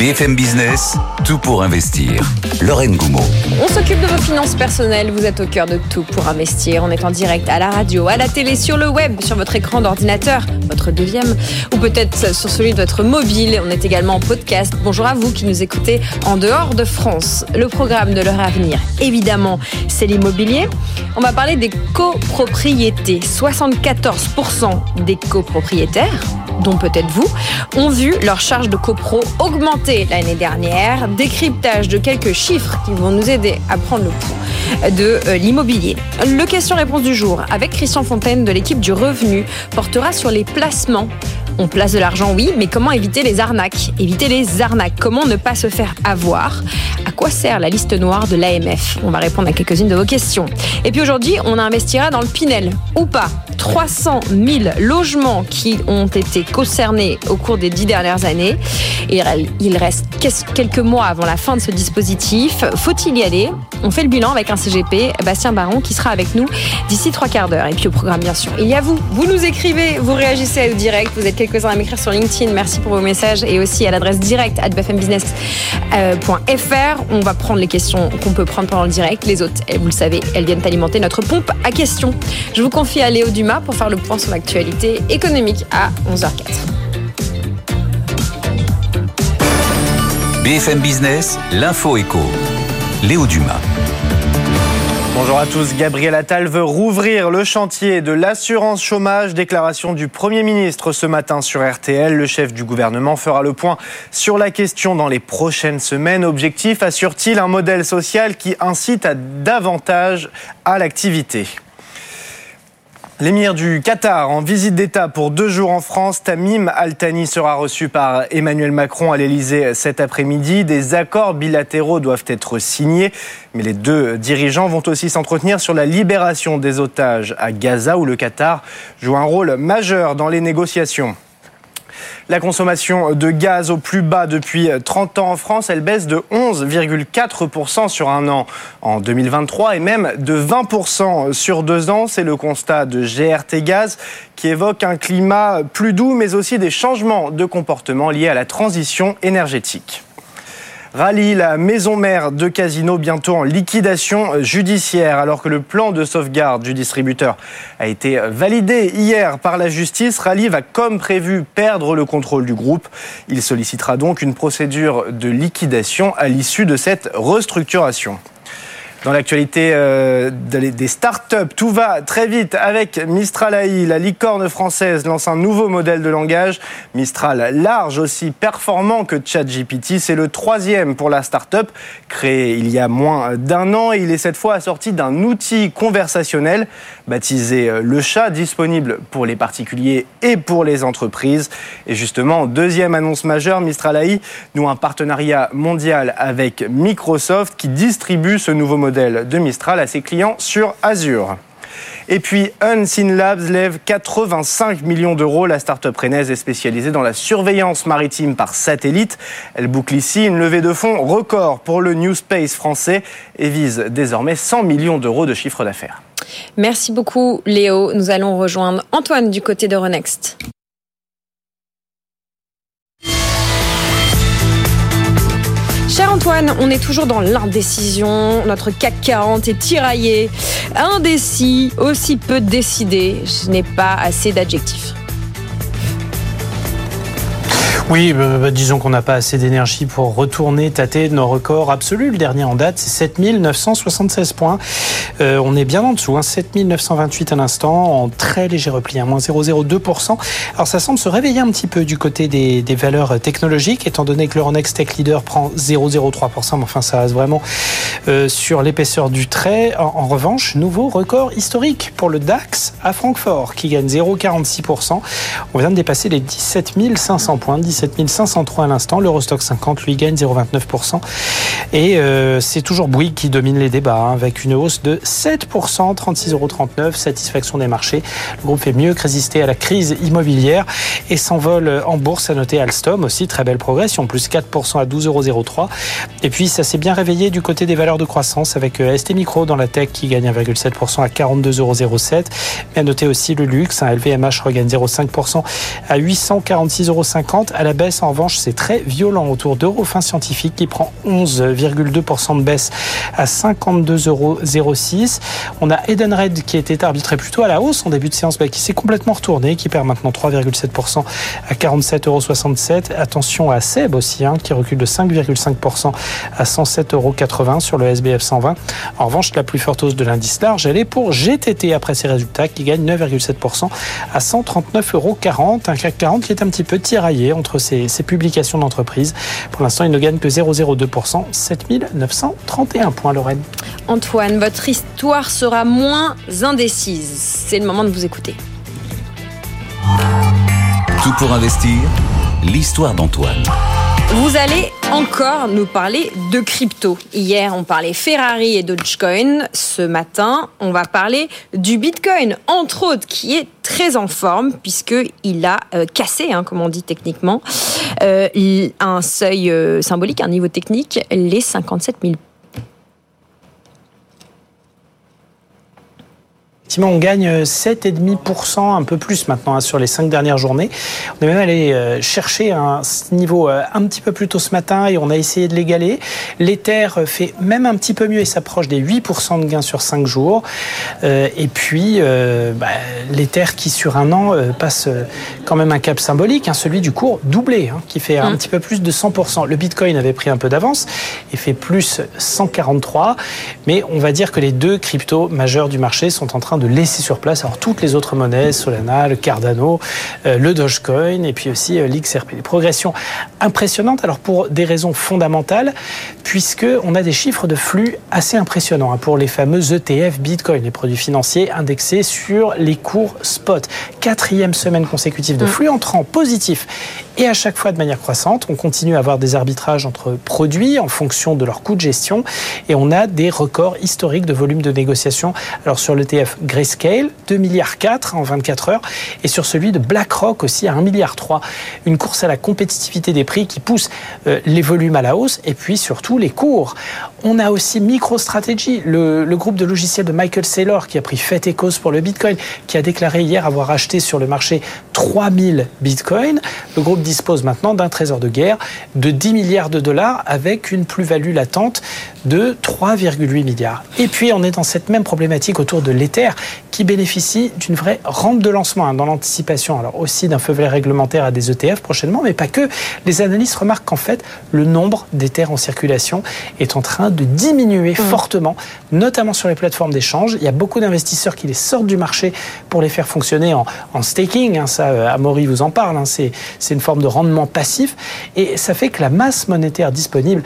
BFM Business, tout pour investir. Lorraine Goumeau. On s'occupe de vos finances personnelles. Vous êtes au cœur de tout pour investir. On est en direct à la radio, à la télé, sur le web, sur votre écran d'ordinateur, votre deuxième, ou peut-être sur celui de votre mobile. On est également en podcast. Bonjour à vous qui nous écoutez en dehors de France. Le programme de l'heure à venir, évidemment, c'est l'immobilier. On va parler des copropriétés. 74% des copropriétaires dont peut-être vous, ont vu leur charge de copro augmenter l'année dernière. Décryptage de quelques chiffres qui vont nous aider à prendre le pouls de euh, l'immobilier. Le question-réponse du jour avec Christian Fontaine de l'équipe du Revenu portera sur les placements on place de l'argent, oui, mais comment éviter les arnaques? Éviter les arnaques, comment ne pas se faire avoir? À quoi sert la liste noire de l'AMF On va répondre à quelques-unes de vos questions. Et puis aujourd'hui, on investira dans le Pinel, ou pas 300 000 logements qui ont été concernés au cours des dix dernières années. Et il reste quelques mois avant la fin de ce dispositif. Faut-il y aller? On fait le bilan avec un CGP, Bastien Baron, qui sera avec nous d'ici trois quarts d'heure. Et puis au programme, bien sûr, il y a vous. Vous nous écrivez, vous réagissez au direct, vous êtes quelques-uns m'écrire sur LinkedIn. Merci pour vos messages et aussi à l'adresse directe at bfmbusiness.fr. On va prendre les questions qu'on peut prendre pendant le direct. Les autres, vous le savez, elles viennent alimenter notre pompe à questions. Je vous confie à Léo Dumas pour faire le point sur l'actualité économique à 11h04. BFM Business, l'info éco. Léo Dumas. Bonjour à tous. Gabriel Attal veut rouvrir le chantier de l'assurance chômage. Déclaration du Premier ministre ce matin sur RTL. Le chef du gouvernement fera le point sur la question dans les prochaines semaines. Objectif, assure-t-il un modèle social qui incite davantage à l'activité L'émir du Qatar en visite d'État pour deux jours en France, Tamim Al-Thani sera reçu par Emmanuel Macron à l'Elysée cet après-midi. Des accords bilatéraux doivent être signés, mais les deux dirigeants vont aussi s'entretenir sur la libération des otages à Gaza où le Qatar joue un rôle majeur dans les négociations. La consommation de gaz au plus bas depuis 30 ans en France, elle baisse de 11,4% sur un an en 2023 et même de 20% sur deux ans. C'est le constat de GRT Gaz qui évoque un climat plus doux mais aussi des changements de comportement liés à la transition énergétique. Rallye, la maison mère de Casino, bientôt en liquidation judiciaire, alors que le plan de sauvegarde du distributeur a été validé hier par la justice. Rallye va, comme prévu, perdre le contrôle du groupe. Il sollicitera donc une procédure de liquidation à l'issue de cette restructuration. Dans l'actualité euh, des startups, tout va très vite avec Mistral AI. La licorne française lance un nouveau modèle de langage. Mistral large, aussi performant que ChatGPT. C'est le troisième pour la startup, créé il y a moins d'un an. Il est cette fois assorti d'un outil conversationnel baptisé euh, Le Chat, disponible pour les particuliers et pour les entreprises. Et justement, deuxième annonce majeure, Mistral AI nous un partenariat mondial avec Microsoft qui distribue ce nouveau modèle de Mistral à ses clients sur Azure. Et puis, Unseen Labs lève 85 millions d'euros. La start-up rennaise est spécialisée dans la surveillance maritime par satellite. Elle boucle ici une levée de fonds record pour le New Space français et vise désormais 100 millions d'euros de chiffre d'affaires. Merci beaucoup, Léo. Nous allons rejoindre Antoine du côté d'Euronext. Cher Antoine, on est toujours dans l'indécision. Notre CAC 40 est tiraillé, indécis, aussi peu décidé. Je n'ai pas assez d'adjectifs. Oui, bah, bah, disons qu'on n'a pas assez d'énergie pour retourner tâter nos records absolus. Le dernier en date, c'est 7976 points. Euh, on est bien en dessous, hein, 7928 à l'instant, en très léger repli, à moins 0,02%. Alors ça semble se réveiller un petit peu du côté des, valeurs technologiques, étant donné que l'Euronext Tech Leader prend 0,03%, mais enfin ça reste vraiment euh, sur l'épaisseur du trait. En, en, revanche, nouveau record historique pour le DAX à Francfort, qui gagne 0,46%. On vient de dépasser les 17 500 points, 7503 à l'instant. L'Eurostock 50, lui, gagne 0,29%. Et euh, c'est toujours Bouygues qui domine les débats, hein, avec une hausse de 7%, 36,39 euros. Satisfaction des marchés. Le groupe fait mieux que résister à la crise immobilière et s'envole en bourse. À noter Alstom aussi, très belle progression, plus 4% à 12,03 euros. Et puis, ça s'est bien réveillé du côté des valeurs de croissance avec euh, ST Micro dans la tech qui gagne 1,7% à 42,07 euros. Mais à noter aussi le luxe, un LVMH regagne 0,5% à 846,50 euros. La baisse, en revanche, c'est très violent autour d'Eurofin Scientifique qui prend 11,2% de baisse à 52,06 euros. On a Edenred qui était arbitré plutôt à la hausse en début de séance, qui s'est complètement retourné, qui perd maintenant 3,7% à 47,67 euros. Attention à Seb aussi, hein, qui recule de 5,5% à 107,80 euros sur le SBF 120. En revanche, la plus forte hausse de l'indice large, elle est pour GTT après ses résultats, qui gagne 9,7% à 139,40 euros. Un CAC 40 qui est un petit peu tiraillé entre ces, publications d'entreprise. Pour l'instant, il ne gagne que 0,02%, 7931 points, Lorraine. Antoine, votre histoire sera moins indécise. C'est le moment de vous écouter. Tout pour investir, l'histoire d'Antoine. Vous allez encore nous parler de crypto. Hier, on parlait Ferrari et Dogecoin. Ce matin, on va parler du Bitcoin, entre autres, qui est très en forme puisqu'il a euh, cassé, hein, comme on dit techniquement, euh, un seuil euh, symbolique, un niveau technique, les 57 000 on gagne 7,5%, un peu plus maintenant hein, sur les cinq dernières journées. On est même allé euh, chercher un niveau euh, un petit peu plus tôt ce matin et on a essayé de l'égaler. L'Ether fait même un petit peu mieux et s'approche des 8% de gains sur 5 jours. Euh, et puis, bah, l'Ether qui sur un an passe quand même un cap symbolique, hein, celui du cours doublé, hein, qui fait un mmh. petit peu plus de 100%. Le Bitcoin avait pris un peu d'avance et fait plus 143. Mais on va dire que les deux cryptos majeurs du marché sont en train de laisser sur place alors toutes les autres monnaies, Solana, le Cardano, euh, le Dogecoin et puis aussi euh, l'XRP. Des progressions impressionnantes alors pour des raisons fondamentales puisque on a des chiffres de flux assez impressionnants hein, pour les fameux ETF Bitcoin, les produits financiers indexés sur les cours spot. Quatrième semaine consécutive de mm. flux entrant positif et à chaque fois de manière croissante. On continue à avoir des arbitrages entre produits en fonction de leur coût de gestion et on a des records historiques de volume de négociation. Alors sur l'ETF Grayscale, 2 milliards 4 en 24 heures et sur celui de BlackRock aussi à 1 milliard 3. Une course à la compétitivité des prix qui pousse euh, les volumes à la hausse et puis surtout les cours. On a aussi MicroStrategy, le, le groupe de logiciels de Michael Saylor qui a pris fait et cause pour le Bitcoin, qui a déclaré hier avoir acheté sur le marché 3000 Bitcoins. Le groupe dispose maintenant d'un trésor de guerre de 10 milliards de dollars avec une plus-value latente de 3,8 milliards. Et puis on est dans cette même problématique autour de l'Ether qui bénéficie d'une vraie rampe de lancement hein, dans l'anticipation, alors aussi d'un feu vert réglementaire à des ETF prochainement, mais pas que. Les analystes remarquent qu'en fait le nombre d'Ether en circulation est en train de diminuer mmh. fortement, notamment sur les plateformes d'échange. Il y a beaucoup d'investisseurs qui les sortent du marché pour les faire fonctionner en, staking. Hein, ça, euh, Amaury vous en parle. Hein, c'est une forme de rendement passif et ça fait que la masse monétaire disponible,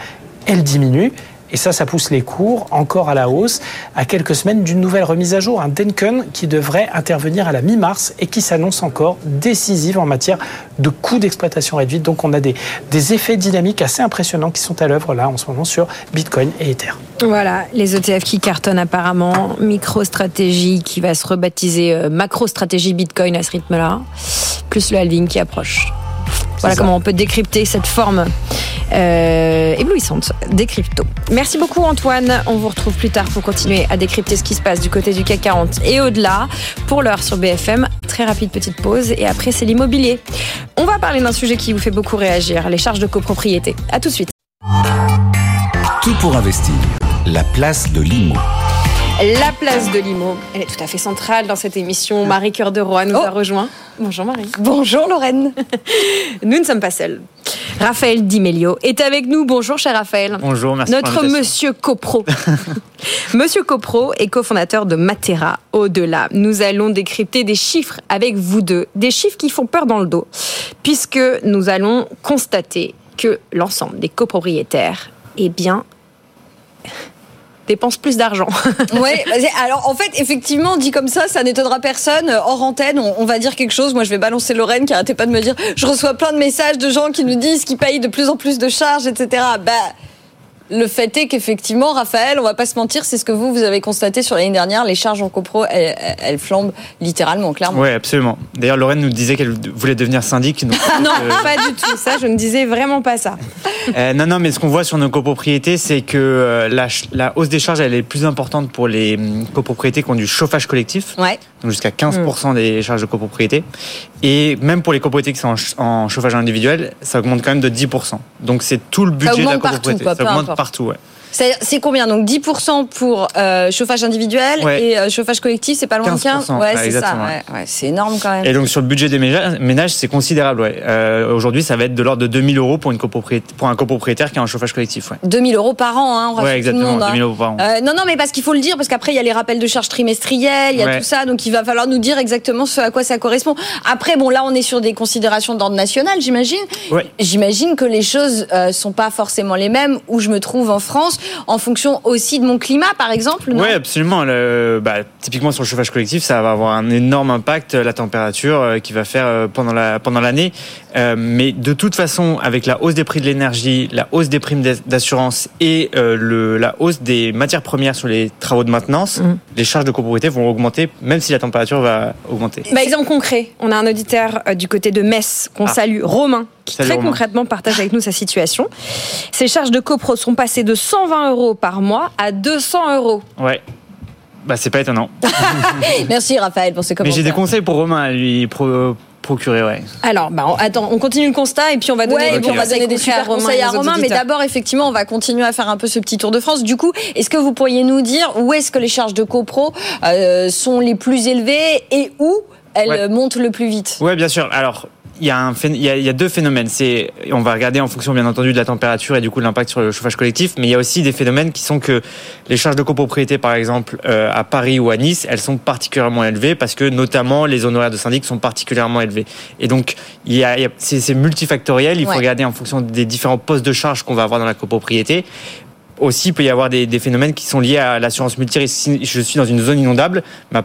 elle diminue. Et ça, ça pousse les cours encore à la hausse à quelques semaines d'une nouvelle remise à jour, un Denken qui devrait intervenir à la mi-mars et qui s'annonce encore décisive en matière de coûts d'exploitation réduits. Donc on a des, des effets dynamiques assez impressionnants qui sont à l'œuvre là en ce moment sur Bitcoin et Ether. Voilà, les ETF qui cartonnent apparemment, MicroStratégie qui va se rebaptiser euh, MacroStratégie Bitcoin à ce rythme-là, plus le halving qui approche. Voilà comment on peut décrypter cette forme euh, éblouissante des cryptos. Merci beaucoup Antoine. On vous retrouve plus tard pour continuer à décrypter ce qui se passe du côté du CAC 40 et au-delà. Pour l'heure sur BFM, très rapide petite pause et après c'est l'immobilier. On va parler d'un sujet qui vous fait beaucoup réagir, les charges de copropriété. À tout de suite. Tout pour investir. La place de l'IMO. La place de Limo, elle est tout à fait centrale dans cette émission. Marie Cœur de Roi nous a oh. rejoint. Bonjour Marie. Bonjour Lorraine. nous ne sommes pas seuls. Raphaël Dimelio est avec nous. Bonjour cher Raphaël. Bonjour, merci. Notre monsieur Copro. monsieur Copro est cofondateur de Matera Au-delà. Nous allons décrypter des chiffres avec vous deux, des chiffres qui font peur dans le dos, puisque nous allons constater que l'ensemble des copropriétaires, eh bien, dépense plus d'argent. oui, alors en fait, effectivement, dit comme ça, ça n'étonnera personne. Hors antenne, on, va dire quelque chose. Moi, je vais balancer Lorraine qui arrêtait pas de me dire je reçois plein de messages de gens qui nous disent qu'ils payent de plus en plus de charges, etc. Bah le fait est qu'effectivement, Raphaël, on va pas se mentir, c'est ce que vous, vous avez constaté sur l'année dernière, les charges en copro, elles, flambent littéralement, clairement. Oui, absolument. D'ailleurs, Lorraine nous disait qu'elle voulait devenir syndic. non, euh, pas du tout. Ça, je ne disais vraiment pas ça. Euh, non, non, mais ce qu'on voit sur nos copropriétés, c'est que euh, la, hausse des charges, elle est plus importante pour les hum, copropriétés qui ont du chauffage collectif. Ouais. Donc jusqu'à 15% des charges de copropriété. Et même pour les copropriétés qui sont en, ch- en chauffage individuel, ça augmente quand même de 10%. Donc c'est tout le budget de la partout, copropriété. quoi, ça augmente importe. partout, ouais. C'est combien Donc 10% pour euh, chauffage individuel Ouais. et euh, chauffage collectif, c'est pas loin de 15 15%, Ouais, ouais, c'est ça. exactement, ouais, c'est énorme quand même. Et donc sur le budget des ménages, c'est considérable. Ouais. Euh, Aujourd'hui, ça va être de l'ordre de 2000 euros pour, une pour un copropriétaire qui a un chauffage collectif. Ouais, 2000 euros par an, hein, on rassure ouais tout le exactement, monde. hein. 2000 euros par an. Non, non, mais parce qu'il faut le dire, parce qu'après, il y a les rappels de charges trimestrielles, il y a tout ça, donc il va falloir nous dire exactement ce à quoi ça correspond. Après, bon, là, on est sur des considérations d'ordre national, j'imagine. J'imagine que les choses sont pas forcément les mêmes où je me trouve en France, en fonction aussi de mon climat, par exemple. non? Oui, absolument. Le- bah, typiquement sur le chauffage collectif, ça va avoir un énorme impact, la température euh, qui va faire euh, pendant la pendant l'année. Euh, mais de toute façon, avec la hausse des prix de l'énergie, la hausse des primes d'as- d'assurance et euh, le, la hausse des matières premières sur les travaux de maintenance, Mhm. les charges de copropriété vont augmenter, même si la température va augmenter. Bah, exemple concret, on a un auditeur euh, du côté de Metz qu'on Ah. salue, Romain, qui Salut, très Romain. concrètement partage avec nous sa situation. Ses charges de copro sont passées de 120 euros par mois à 200 euros. Ouais. Bah, c'est pas étonnant. Merci Raphaël pour ce Mais commentaire. j'ai des conseils pour Romain à lui pro- procurer, ouais. Alors, bah, on- attends, on continue le constat et puis on va donner, Ouais, des on va donner super conseils à Romain, mais d'abord, effectivement, on va continuer à faire un peu ce petit tour de France. Du coup, est-ce que vous pourriez nous dire où est-ce que les charges de copro euh, sont les plus élevées et où elles Ouais. montent le plus vite? Ouais, bien sûr. Alors, il y, a un phé- il y, a, il y a deux phénomènes. C'est, on va regarder en fonction, bien entendu, de la température et du coup de l'impact sur le chauffage collectif. Mais il y a aussi des phénomènes qui sont que les charges de copropriété, par exemple, euh, à Paris ou à Nice, elles sont particulièrement élevées parce que notamment les honoraires de syndic sont particulièrement élevés. Et donc, il y a, il y a- c'est, multifactoriel. Il faut Ouais. regarder en fonction des différents postes de charges qu'on va avoir dans la copropriété. Aussi, il peut y avoir des, des phénomènes qui sont liés à l'assurance multirisque. Si je suis dans une zone inondable, ma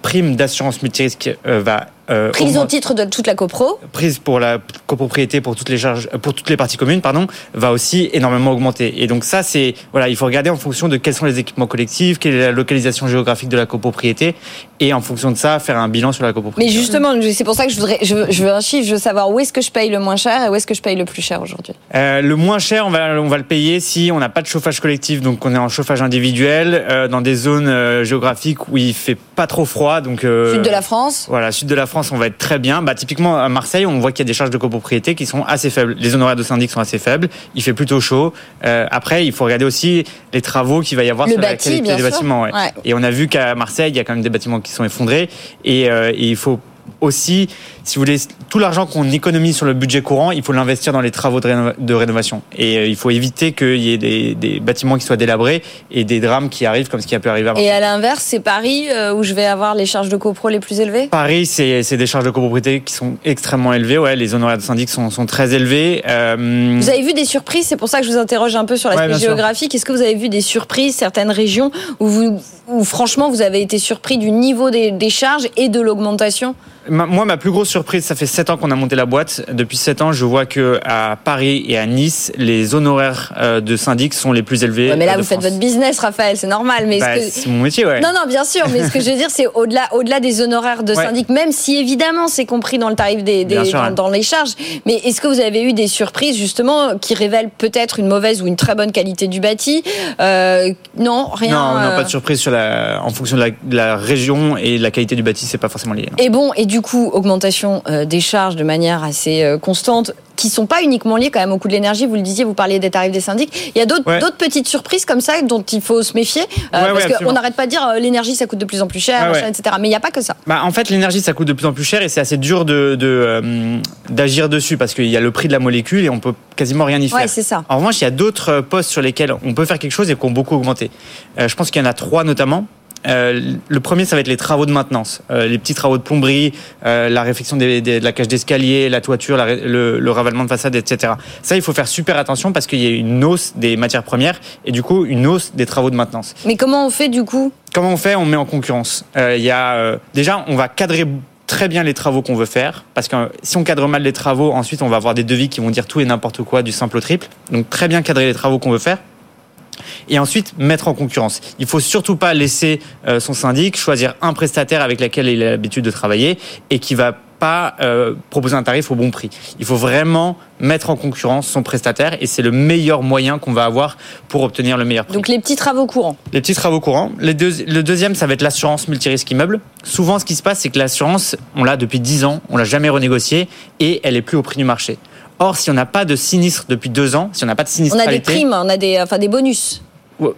prime d'assurance multirisque euh, va euh, Prise au augmenter titre de toute la copro. prise pour la copropriété pour toutes les charges euh, pour toutes les parties communes pardon va aussi énormément augmenter et donc ça c'est voilà il faut regarder en fonction de quels sont les équipements collectifs quelle est la localisation géographique de la copropriété et en fonction de ça faire un bilan sur la Mais copropriété justement, c'est pour ça que je voudrais, je veux, je veux un chiffre, je veux savoir où est-ce que je paye le moins cher et où est-ce que je paye le plus cher aujourd'hui. Euh, le moins cher, on va, on va le payer si on n'a pas de chauffage collectif, donc on est en chauffage individuel, euh, dans des zones géographiques où il fait pas trop froid. Donc, Sud de la France. Voilà, sud de la France, on va être très bien. Bah, typiquement, à Marseille, on voit qu'il y a des charges de copropriété qui sont assez faibles. Les honoraires de syndic sont assez faibles. Il fait plutôt chaud. Euh, après, il faut regarder aussi les travaux qu'il va y avoir Le sur la bâti, qualité bien des sûr. bâtiments. ouais. Ouais. Et on a vu qu'à Marseille, il y a quand même des bâtiments qui sont effondrés. Et, euh, et il faut aussi, si vous voulez, tout l'argent qu'on économise sur le budget courant, il faut l'investir dans les travaux de, rénova- de rénovation. Et euh, il faut éviter qu'il y ait des, des bâtiments qui soient délabrés et des drames qui arrivent comme ce qui a pu arriver à. Et à l'inverse, c'est Paris euh, où je vais avoir les charges de copro les plus élevées? Paris, c'est des charges de copropriété qui sont extrêmement élevées. Ouais, les honoraires de syndic sont, sont très élevés. Euh, Vous avez vu des surprises, c'est pour ça que je vous interroge un peu sur Ouais, l'aspect sûr. géographique. Est-ce que vous avez vu des surprises, certaines régions où, vous, où franchement vous avez été surpris du niveau des, des charges et de l'augmentation? Ma- moi, ma plus grosse surprise, ça fait 7 ans qu'on a monté la boîte. Depuis 7 ans, je vois que à Paris et à Nice, les honoraires euh, de syndic sont les plus élevés. Ouais, Mais là, euh, vous faites votre business, Raphaël, c'est normal. Mais Bah, que- C'est mon métier, ouais. Non, non, bien sûr, mais ce que je veux dire, c'est au-delà, au-delà des honoraires de Ouais. syndic, même si évidemment c'est compris dans le tarif des, des- Bien sûr, dans, les charges. Mais est-ce que vous avez eu des surprises justement qui révèlent peut-être une mauvaise ou une très bonne qualité du bâti? Euh, Non, rien. non, non, pas de surprise sur la, en fonction de la, de la région et de la qualité du bâti, c'est pas forcément lié. non. Et bon, et du coup, augmentation euh, des charges de manière assez euh, constante, qui sont pas uniquement liées quand même au coût de l'énergie. Vous le disiez, vous parliez des tarifs des syndics. Il y a d'autres Ouais. petites surprises comme ça dont il faut se méfier, euh, Ouais, parce ouais, qu'on n'arrête pas de dire euh, l'énergie ça coûte de plus en plus cher, machin, etc. Mais il n'y a pas que ça. Bah, en fait, l'énergie, ça coûte de plus en plus cher et c'est assez dur de, de, d'agir dessus parce qu'il y a le prix de la molécule et on peut quasiment rien y faire. C'est ça. En revanche, il y a d'autres postes sur lesquels on peut faire quelque chose et qui ont beaucoup augmenté. Je pense qu'il y en a trois notamment. Euh, le premier, ça va être les travaux de maintenance, Euh, les petits travaux de plomberie, euh, la réfection des, des- de la cage d'escalier, la toiture, la le, le ravalement de façade, etc. Ça, il faut faire super attention parce qu'il y a une hausse des matières premières et du coup une hausse des travaux de maintenance. Mais comment on fait du coup? Comment on fait? On met en concurrence. Il y a déjà, on va cadrer très bien les travaux qu'on veut faire parce que si on cadre mal les travaux, ensuite on va avoir des devis qui vont dire tout et n'importe quoi, du simple au triple. Donc très bien cadrer les travaux qu'on veut faire. Et ensuite mettre en concurrence. Il faut surtout pas laisser euh, son syndic choisir un prestataire avec lequel il a l'habitude de travailler et qui va pas euh, proposer un tarif au bon prix. Il faut vraiment mettre en concurrence son prestataire et c'est le meilleur moyen qu'on va avoir pour obtenir le meilleur prix. Donc les petits travaux courants. Les petits travaux courants. Les deux- le deuxième, ça va être l'assurance multirisque immeuble. Souvent, ce qui se passe, c'est que l'assurance, on l'a depuis 10 ans, on l'a jamais renégociée et elle est plus au prix du marché. Or, si on n'a pas de sinistre depuis deux ans, si on n'a pas de On a des primes, on a des, enfin des bonus.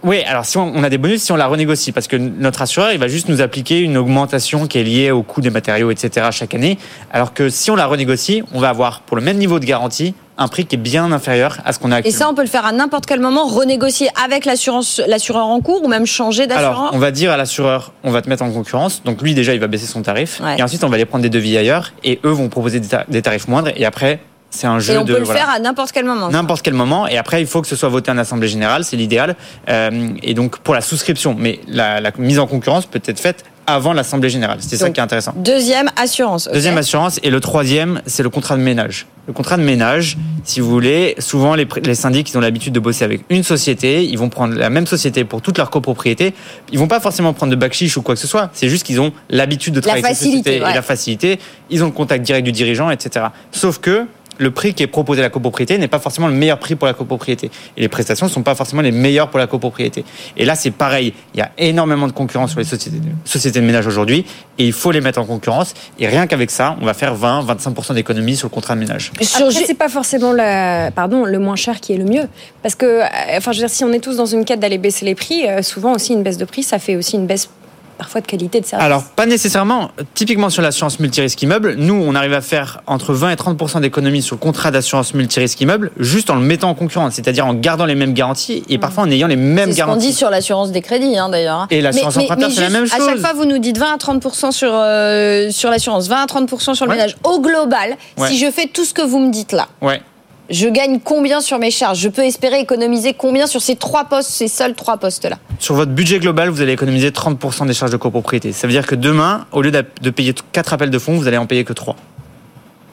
oui, alors si on, a des bonus si on la renégocie, parce que notre assureur, il va juste nous appliquer une augmentation qui est liée au coût des matériaux, etc. chaque année, alors que si on la renégocie, on va avoir pour le même niveau de garantie un prix qui est bien inférieur à ce qu'on a Et actuellement. ça, on peut le faire à n'importe quel moment, renégocier avec l'assurance, l'assureur en cours ou même changer Alors, d'assureur. on va dire à l'assureur, on va te mettre en concurrence. Donc lui, déjà, il va baisser son tarif. Ouais. Et ensuite, on va aller prendre des devis ailleurs. Et eux vont proposer des tarifs moindres. Et après, c'est un jeu Et on de peut le voilà. faire à n'importe quel moment. n'importe quel moment. Et après, il faut que ce soit voté en assemblée générale, c'est l'idéal. Euh, et donc pour la souscription, mais la, la mise en concurrence peut être faite avant l'assemblée générale. C'est ça qui est intéressant. Deuxième, assurance. Deuxième assurance et le troisième, c'est le contrat de ménage. Le contrat de ménage, si vous voulez, souvent les, les syndics ils ont l'habitude de bosser avec une société, ils vont prendre la même société pour toute leur copropriété. Ils vont pas forcément prendre de bac chiche ou quoi que ce soit. C'est juste qu'ils ont l'habitude de travailler avec cette société ouais. et la facilité. Ils ont le contact direct du dirigeant, etc. Sauf que le prix qui est proposé à la copropriété n'est pas forcément le meilleur prix pour la copropriété. Et les prestations ne sont pas forcément les meilleures pour la copropriété. Et là, c'est pareil. Il y a énormément de concurrence sur les sociétés de, sociétés de ménage aujourd'hui. Et il faut les mettre en concurrence. Et rien qu'avec ça, on va faire 20-25% d'économies sur le contrat de ménage. Après, c'est pas forcément la, pardon, le moins cher qui est le mieux. Parce que, euh, enfin, je veux dire, si on est tous dans une quête d'aller baisser les prix, euh, souvent aussi une baisse de prix, ça fait aussi une baisse parfois de qualité de service. Alors, pas nécessairement. Typiquement sur l'assurance multirisque immeuble, nous, on arrive à faire entre 20 et 30% d'économies sur le contrat d'assurance multirisque immeuble, juste en le mettant en concurrence, c'est-à-dire en gardant les mêmes garanties et parfois en ayant les mêmes C'est ce garanties. dit sur l'assurance des crédits, hein, d'ailleurs. hein. Et l'assurance emprunteur, c'est la même À chaque chose. fois, vous nous dites 20 à 30 sur, euh, sur l'assurance, 20 à 30 sur le Ouais. ménage. Au global, Ouais. si je fais tout ce que vous me dites là, Ouais. Je gagne combien sur mes charges? Je peux espérer économiser combien sur ces trois postes, ces seuls trois postes-là? Sur votre budget global, vous allez économiser 30% des charges de copropriété. Ça veut dire que demain, au lieu de payer 4 appels de fonds, vous allez en payer que 3.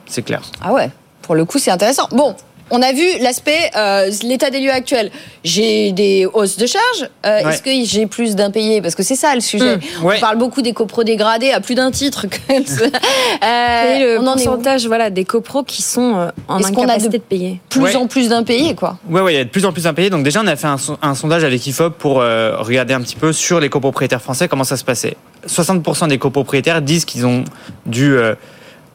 C'est clair. Ah ouais, pour le coup, c'est intéressant. Bon. On a vu l'aspect, euh, l'état des lieux actuel. J'ai des hausses de charges. Euh, Ouais. Est-ce que j'ai plus d'impayés? Parce que c'est ça le sujet. Mmh, ouais. On parle beaucoup des copros dégradés à plus d'un titre. est Euh, le on en est voilà, des copros qui sont en Est-ce qu'on a incapacité de- de payer? plus Ouais. en plus d'impayés, quoi. Ouais, ouais, il y a de plus en plus d'impayés. Donc déjà, on a fait un, un sondage avec IFOP pour euh, regarder un petit peu sur les copropriétaires français comment ça se passait. 60% des copropriétaires disent qu'ils ont dû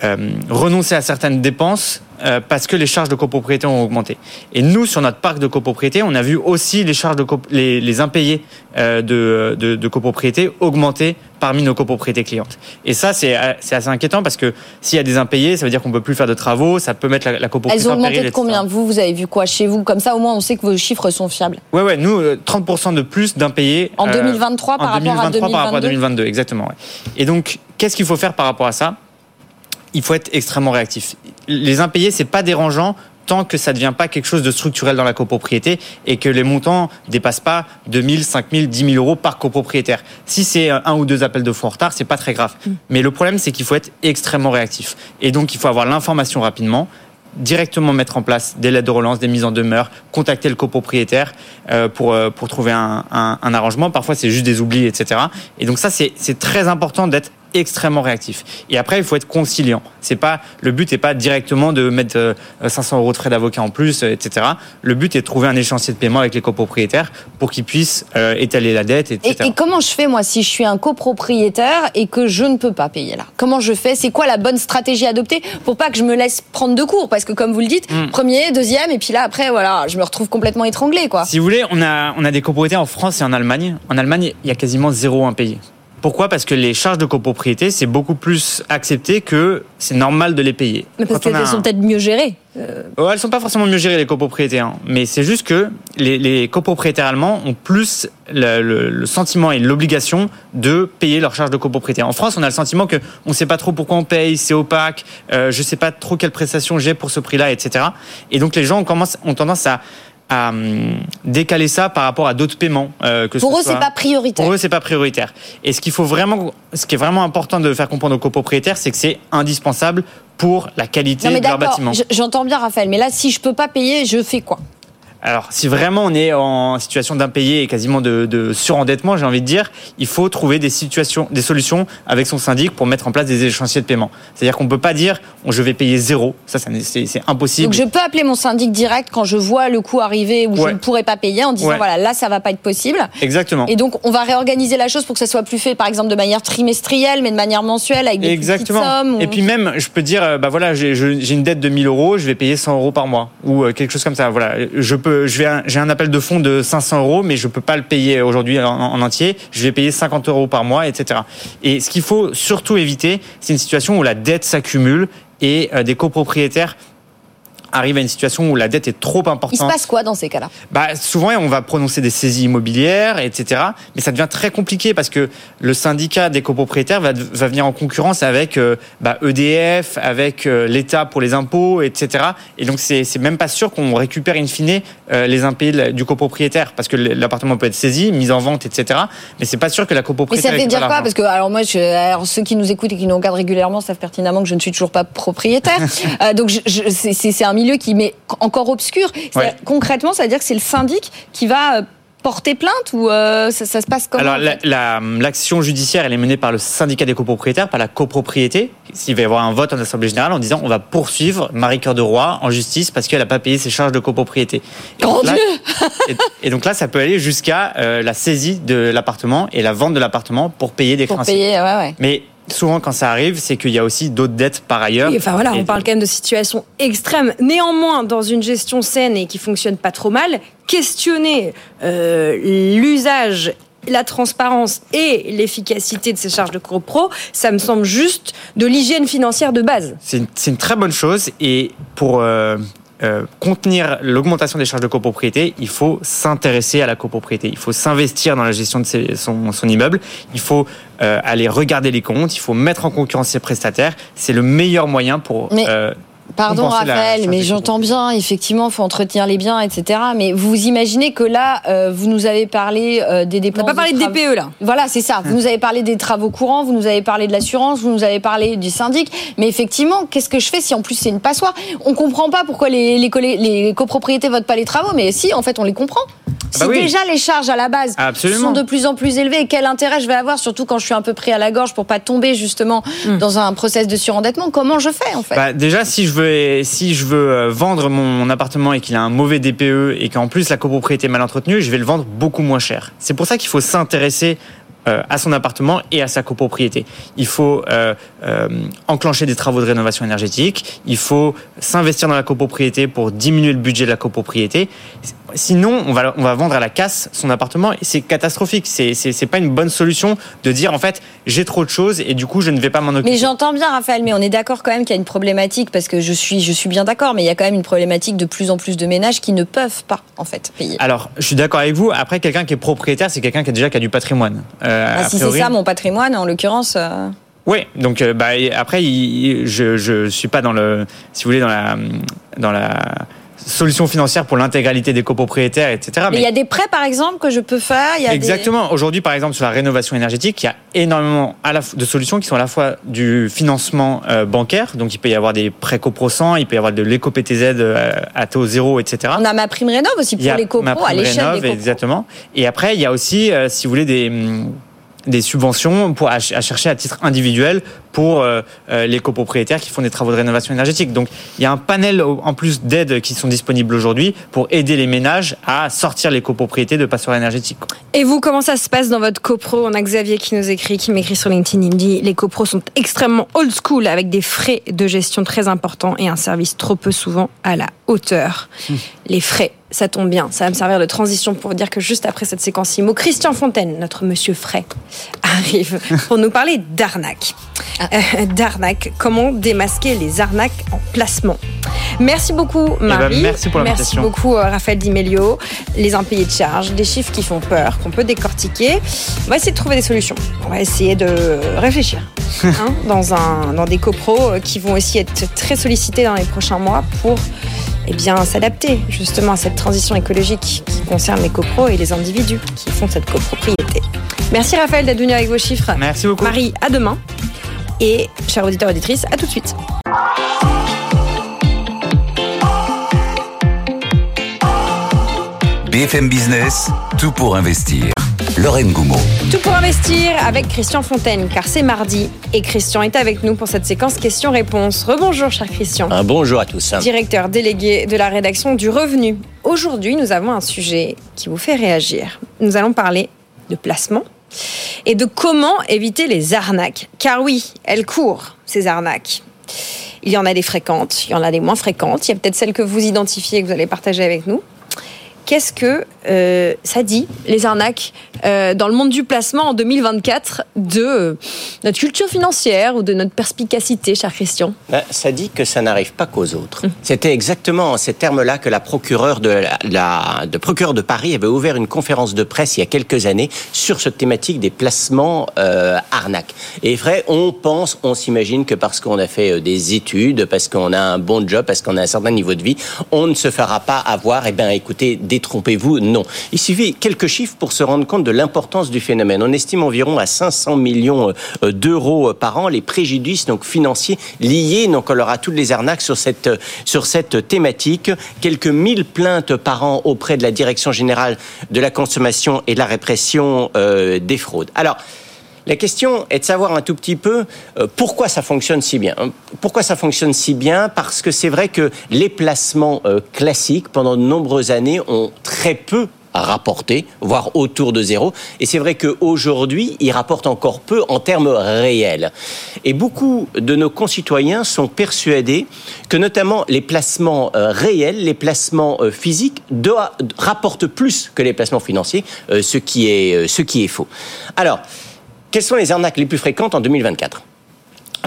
euh, euh, renoncer à certaines dépenses euh, parce que les charges de copropriété ont augmenté. Et nous, sur notre parc de copropriété, on a vu aussi les charges de les, les impayés euh, de, de, de copropriété augmenter parmi nos copropriétés clientes. Et ça, c'est euh, c'est assez inquiétant parce que s'il y a des impayés, ça veut dire qu'on peut plus faire de travaux, ça peut mettre la, la copropriété Elles ont en augmenté de combien? Vous, vous avez vu quoi chez vous? Comme ça, au moins, on sait que vos chiffres sont fiables. Ouais, ouais, nous, euh, 30% de plus d'impayés. En euh, 2023 par en rapport à 2023 par rapport à 2022. 2022, exactement. ouais. Et donc, qu'est-ce qu'il faut faire par rapport à ça? Il faut être extrêmement réactif. Les impayés, c'est pas dérangeant tant que ça ne devient pas quelque chose de structurel dans la copropriété et que les montants dépassent pas 2000, 5000, 10 000 euros par copropriétaire. Si c'est un ou deux appels de fonds en retard, c'est pas très grave. Mais le problème, c'est qu'il faut être extrêmement réactif. Et donc, il faut avoir l'information rapidement directement mettre en place des lettres de relance, des mises en demeure, contacter le copropriétaire euh, pour, euh, pour trouver un, un, un arrangement. Parfois, c'est juste des oublis, etc. Et donc ça, c'est très important d'être extrêmement réactif. Et après, il faut être conciliant. C'est pas le but n'est pas directement de mettre euh, 500 euros de frais d'avocat en plus, euh, etc. Le but est de trouver un échéancier de paiement avec les copropriétaires pour qu'ils puissent euh, étaler la dette, Et, etc. et comment je fais, moi, si je suis un copropriétaire et que je ne peux pas payer là? Comment je fais? C'est quoi la bonne stratégie à adopter pour pas que je me laisse prendre de cours? Parce que, comme vous le dites, Hmm. premier, deuxième, et puis là, après, voilà, je me retrouve complètement étranglée, quoi. Si vous voulez, on a, on a des copropriétés en France et en Allemagne. En Allemagne, il y a quasiment zéro impayé. Pourquoi? Parce que les charges de copropriété, c'est beaucoup plus accepté que c'est normal de les payer. Mais parce qu'elles sont peut-être mieux gérées. Oh, elles sont pas forcément mieux gérées les copropriétés, hein. mais c'est juste que les, les copropriétaires allemands ont plus le, le- le sentiment et l'obligation de payer leurs charges de copropriété. En France, on a le sentiment que on sait pas trop pourquoi on paye, c'est opaque, euh, je sais pas trop quelle prestation j'ai pour ce prix-là, etc. Et donc les gens ont, ont tendance à, à, hum, décaler ça par rapport à d'autres paiements. euh, que Pour ce eux, soit- c'est pas prioritaire. pour eux, c'est pas prioritaire. Et ce qu'il faut vraiment, ce qui est vraiment important de faire comprendre aux copropriétaires, c'est que c'est indispensable pour la qualité non, mais de leur bâtiment. j'entends bien, Raphaël, mais là, si je peux pas payer, je fais quoi? Alors, si vraiment on est en situation d'impayé et quasiment de, de surendettement, j'ai envie de dire, il faut trouver des situations, des solutions avec son syndic pour mettre en place des échéanciers de paiement. C'est-à-dire qu'on peut pas dire, je vais payer zéro. Ça, ça c'est impossible. Donc je peux appeler mon syndic direct quand je vois le coût arriver où je Ouais. ne pourrais pas payer en disant Ouais. voilà là ça va pas être possible. Exactement. Et donc on va réorganiser la chose pour que ça soit plus fait par exemple de manière trimestrielle mais de manière mensuelle avec des Exactement. petites sommes. ou- Et puis même, je peux dire, euh, bah voilà, j'ai je- une dette de 1000 euros, je vais payer 100 euros par mois ou euh, quelque chose comme ça. Voilà, je peux, je j'ai un appel de fonds de 500 euros, mais je peux pas le payer aujourd'hui en, en entier. Je vais payer 50 euros par mois, etc. Et ce qu'il faut surtout éviter, c'est une situation où la dette s'accumule et euh, des copropriétaires arrivent à une situation où la dette est trop importante. Il se passe quoi dans ces cas-là? Bah, souvent, on va prononcer des saisies immobilières, etc. Mais ça devient très compliqué parce que le syndicat des copropriétaires va, va venir en concurrence avec euh, bah, EDF, avec euh, l'État pour les impôts, etc. Et donc, c'est même pas sûr qu'on récupère in fine euh, les impayés du copropriétaire parce que l'appartement peut être saisi, mis en vente, etc. Mais c'est pas sûr que la Mais copropriétaire. ça veut dire quoi? Parce que alors moi, je, alors ceux qui nous écoutent et qui nous regardent régulièrement savent pertinemment que je ne suis toujours pas propriétaire. Donc c'est un milieu qui m'est encore obscur. Ouais. Concrètement, ça veut dire que c'est le syndic qui va euh, porter plainte ou euh, ça, ça se passe comment Alors la- la- l'action judiciaire, elle est menée par le syndicat des copropriétaires, par la copropriété. S'il va y avoir un vote en assemblée générale en disant on va poursuivre Marie Cœur de Roi en justice parce qu'elle n'a pas payé ses charges de copropriété. Et Grand donc là- Dieu et, et donc là, ça peut aller jusqu'à euh, la saisie de l'appartement et la vente de l'appartement pour payer des Pour créanciers. payer, ouais, ouais. Mais souvent, quand ça arrive, c'est qu'il y a aussi d'autres dettes par ailleurs. Enfin voilà, on parle quand même de situations extrêmes. Néanmoins, dans une gestion saine et qui fonctionne pas trop mal, questionner euh, l'usage, la transparence et l'efficacité de ces charges de copro, ça me semble juste de l'hygiène financière de base. C'est une, c'est une très bonne chose et pour euh, euh, contenir l'augmentation des charges de copropriété, il faut s'intéresser à la copropriété. Il faut s'investir dans la gestion de ses- son, son immeuble. Il faut euh, aller regarder les comptes. Il faut mettre en concurrence ses prestataires. C'est le meilleur moyen pour. Mais- euh, Pardon la Raphaël, mais j'entends bien, effectivement, faut entretenir les biens, etc. Mais vous imaginez que là, euh, vous nous avez parlé euh, des On dépenses. n'a pas parlé de DPE là. Voilà, c'est ça. Vous nous avez parlé des travaux courants, vous nous avez parlé de l'assurance, vous nous avez parlé du syndic. Mais effectivement, qu'est-ce que je fais si en plus c'est une passoire? On comprend pas pourquoi les, les, les copropriétés votent pas les travaux, mais si, en fait, on les comprend. Si bah oui. déjà les charges à la base Absolument. sont de plus en plus élevées, quel intérêt je vais avoir, surtout quand je suis un peu pris à la gorge pour pas tomber justement dans un process de surendettement? Comment je fais en fait? Bah, déjà, si je veux, si je veux euh, vendre mon appartement et qu'il a un mauvais DPE et qu'en plus la copropriété est mal entretenue, je vais le vendre beaucoup moins cher. C'est pour ça qu'il faut s'intéresser euh, à son appartement et à sa copropriété. Il faut euh, enclencher des travaux de rénovation énergétique. Il faut s'investir dans la copropriété pour diminuer le budget de la copropriété. Sinon, on va, on va vendre à la casse son appartement et c'est catastrophique. C'est, c'est, c'est pas une bonne solution de dire en fait j'ai trop de choses et du coup je ne vais pas m'en occuper. Mais j'entends bien, Raphaël, mais on est d'accord quand même qu'il y a une problématique, parce que je suis, je suis bien d'accord, mais il y a quand même une problématique de plus en plus de ménages qui ne peuvent pas, en fait, payer. Alors, je suis d'accord avec vous. Après, quelqu'un qui est propriétaire, c'est quelqu'un qui a déjà qui a du patrimoine. Euh, Ah, si c'est ça, mon patrimoine, en l'occurrence. euh, Oui. Donc, euh, bah, après, il- je je suis pas dans le, si vous voulez, dans la dans la solution financière pour l'intégralité des copropriétaires, etc. Mais il y a des prêts, par exemple, que je peux faire. Il y a des- Exactement. Aujourd'hui, par exemple, sur la rénovation énergétique, il y a énormément de solutions qui sont à la fois du financement euh, bancaire, donc il peut y avoir des prêts coprocents, il peut y avoir de l'éco-PTZ euh, à taux zéro, etc. On a ma prime rénov aussi pour les copros, à l'échelle des copros. Exactement. Et après, il y a aussi, euh, si vous voulez, des, hum, des subventions pour, à, ch- à chercher à titre individuel pour euh, euh, les copropriétaires qui font des travaux de rénovation énergétique. Donc, il y a un panel en plus d'aides qui sont disponibles aujourd'hui pour aider les ménages à sortir les copropriétés de passoires énergétiques. Et vous, comment ça se passe dans votre copro? On a Xavier qui nous écrit, qui m'écrit sur LinkedIn. Il me dit les copros sont extrêmement old school avec des frais de gestion très importants et un service trop peu souvent à la hauteur. Les frais, ça tombe bien. Ça va me servir de transition pour vous dire que juste après cette séquence IMO, Christian Fontaine, notre monsieur frais, arrive pour nous parler d'arnaque. Euh, d'arnaque. Comment démasquer les arnaques en placement? Merci beaucoup, Marie. merci pour Merci beaucoup, euh, Raphaël Di Melio. Les impayés de charges, des chiffres qui font peur, qu'on peut décortiquer. On va essayer de trouver des solutions. On va essayer de réfléchir hein, dans, un, dans des copros euh, qui vont aussi être très sollicités dans les prochains mois pour eh bien, s'adapter justement à cette transition écologique qui concerne les copros et les individus qui font cette copropriété. Merci Raphaël d'être venu avec vos chiffres. Merci beaucoup. Marie, à demain. Et chers auditeurs et auditrices, à tout de suite. BFM Business, tout pour investir. Lorraine Goumeau. Tout pour investir avec Christian Fontaine, car c'est mardi et Christian est avec nous pour cette séquence questions-réponses. Rebonjour, cher Christian. Un bonjour à tous. Directeur délégué de la rédaction du Revenu. Aujourd'hui, nous avons un sujet qui vous fait réagir. Nous allons parler de placement et de comment éviter les arnaques. Car oui, elles courent, ces arnaques. Il y en a des fréquentes, il y en a des moins fréquentes. Il y a peut-être celles que vous identifiez et que vous allez partager avec nous qu'est-ce que euh, ça dit, les arnaques, euh, dans le monde du placement en 2024, de euh, notre culture financière ou de notre perspicacité, cher Christian? Ben, Ça dit que ça n'arrive pas qu'aux autres. Hum. C'était exactement en ces termes-là que la procureure de, la, de procureur de Paris avait ouvert une conférence de presse il y a quelques années sur cette thématique des placements arnaques. Et vrai, on pense, on s'imagine que parce qu'on a fait des études, parce qu'on a un bon job, parce qu'on a un certain niveau de vie, on ne se fera pas avoir, eh bien, écoutez, des Détrompez-vous, non. Il suffit quelques chiffres pour se rendre compte de l'importance du phénomène. On estime environ à 500 millions euh, d'euros euh, par an les préjudices financiers liés donc alors à toutes les arnaques sur cette euh, sur cette thématique. Quelques mille plaintes par an auprès de la Direction générale de la consommation et de la répression des fraudes. Alors la question est de savoir un tout petit peu euh, pourquoi ça fonctionne si bien. Pourquoi ça fonctionne si bien? Parce que c'est vrai que les placements euh, classiques, pendant de nombreuses années, ont très peu rapporté, voire autour de zéro. Et c'est vrai qu'aujourd'hui, ils rapportent encore peu en termes réels. Et beaucoup de nos concitoyens sont persuadés que notamment les placements euh, réels, les placements physiques, rapportent plus que les placements financiers, ce qui est, ce qui est faux. Alors, quelles sont les arnaques les plus fréquentes en 2024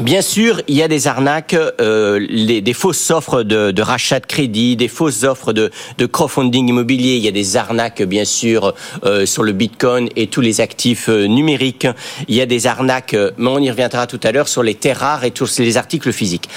Bien sûr, il y a des arnaques, euh, des fausses offres de, rachat de crédit, des fausses offres de, crowdfunding immobilier. Il y a des arnaques, bien sûr, euh, sur le Bitcoin et tous les actifs euh, numériques. Il y a des arnaques, mais on y reviendra tout à l'heure, sur les terres rares et tous les articles physiques.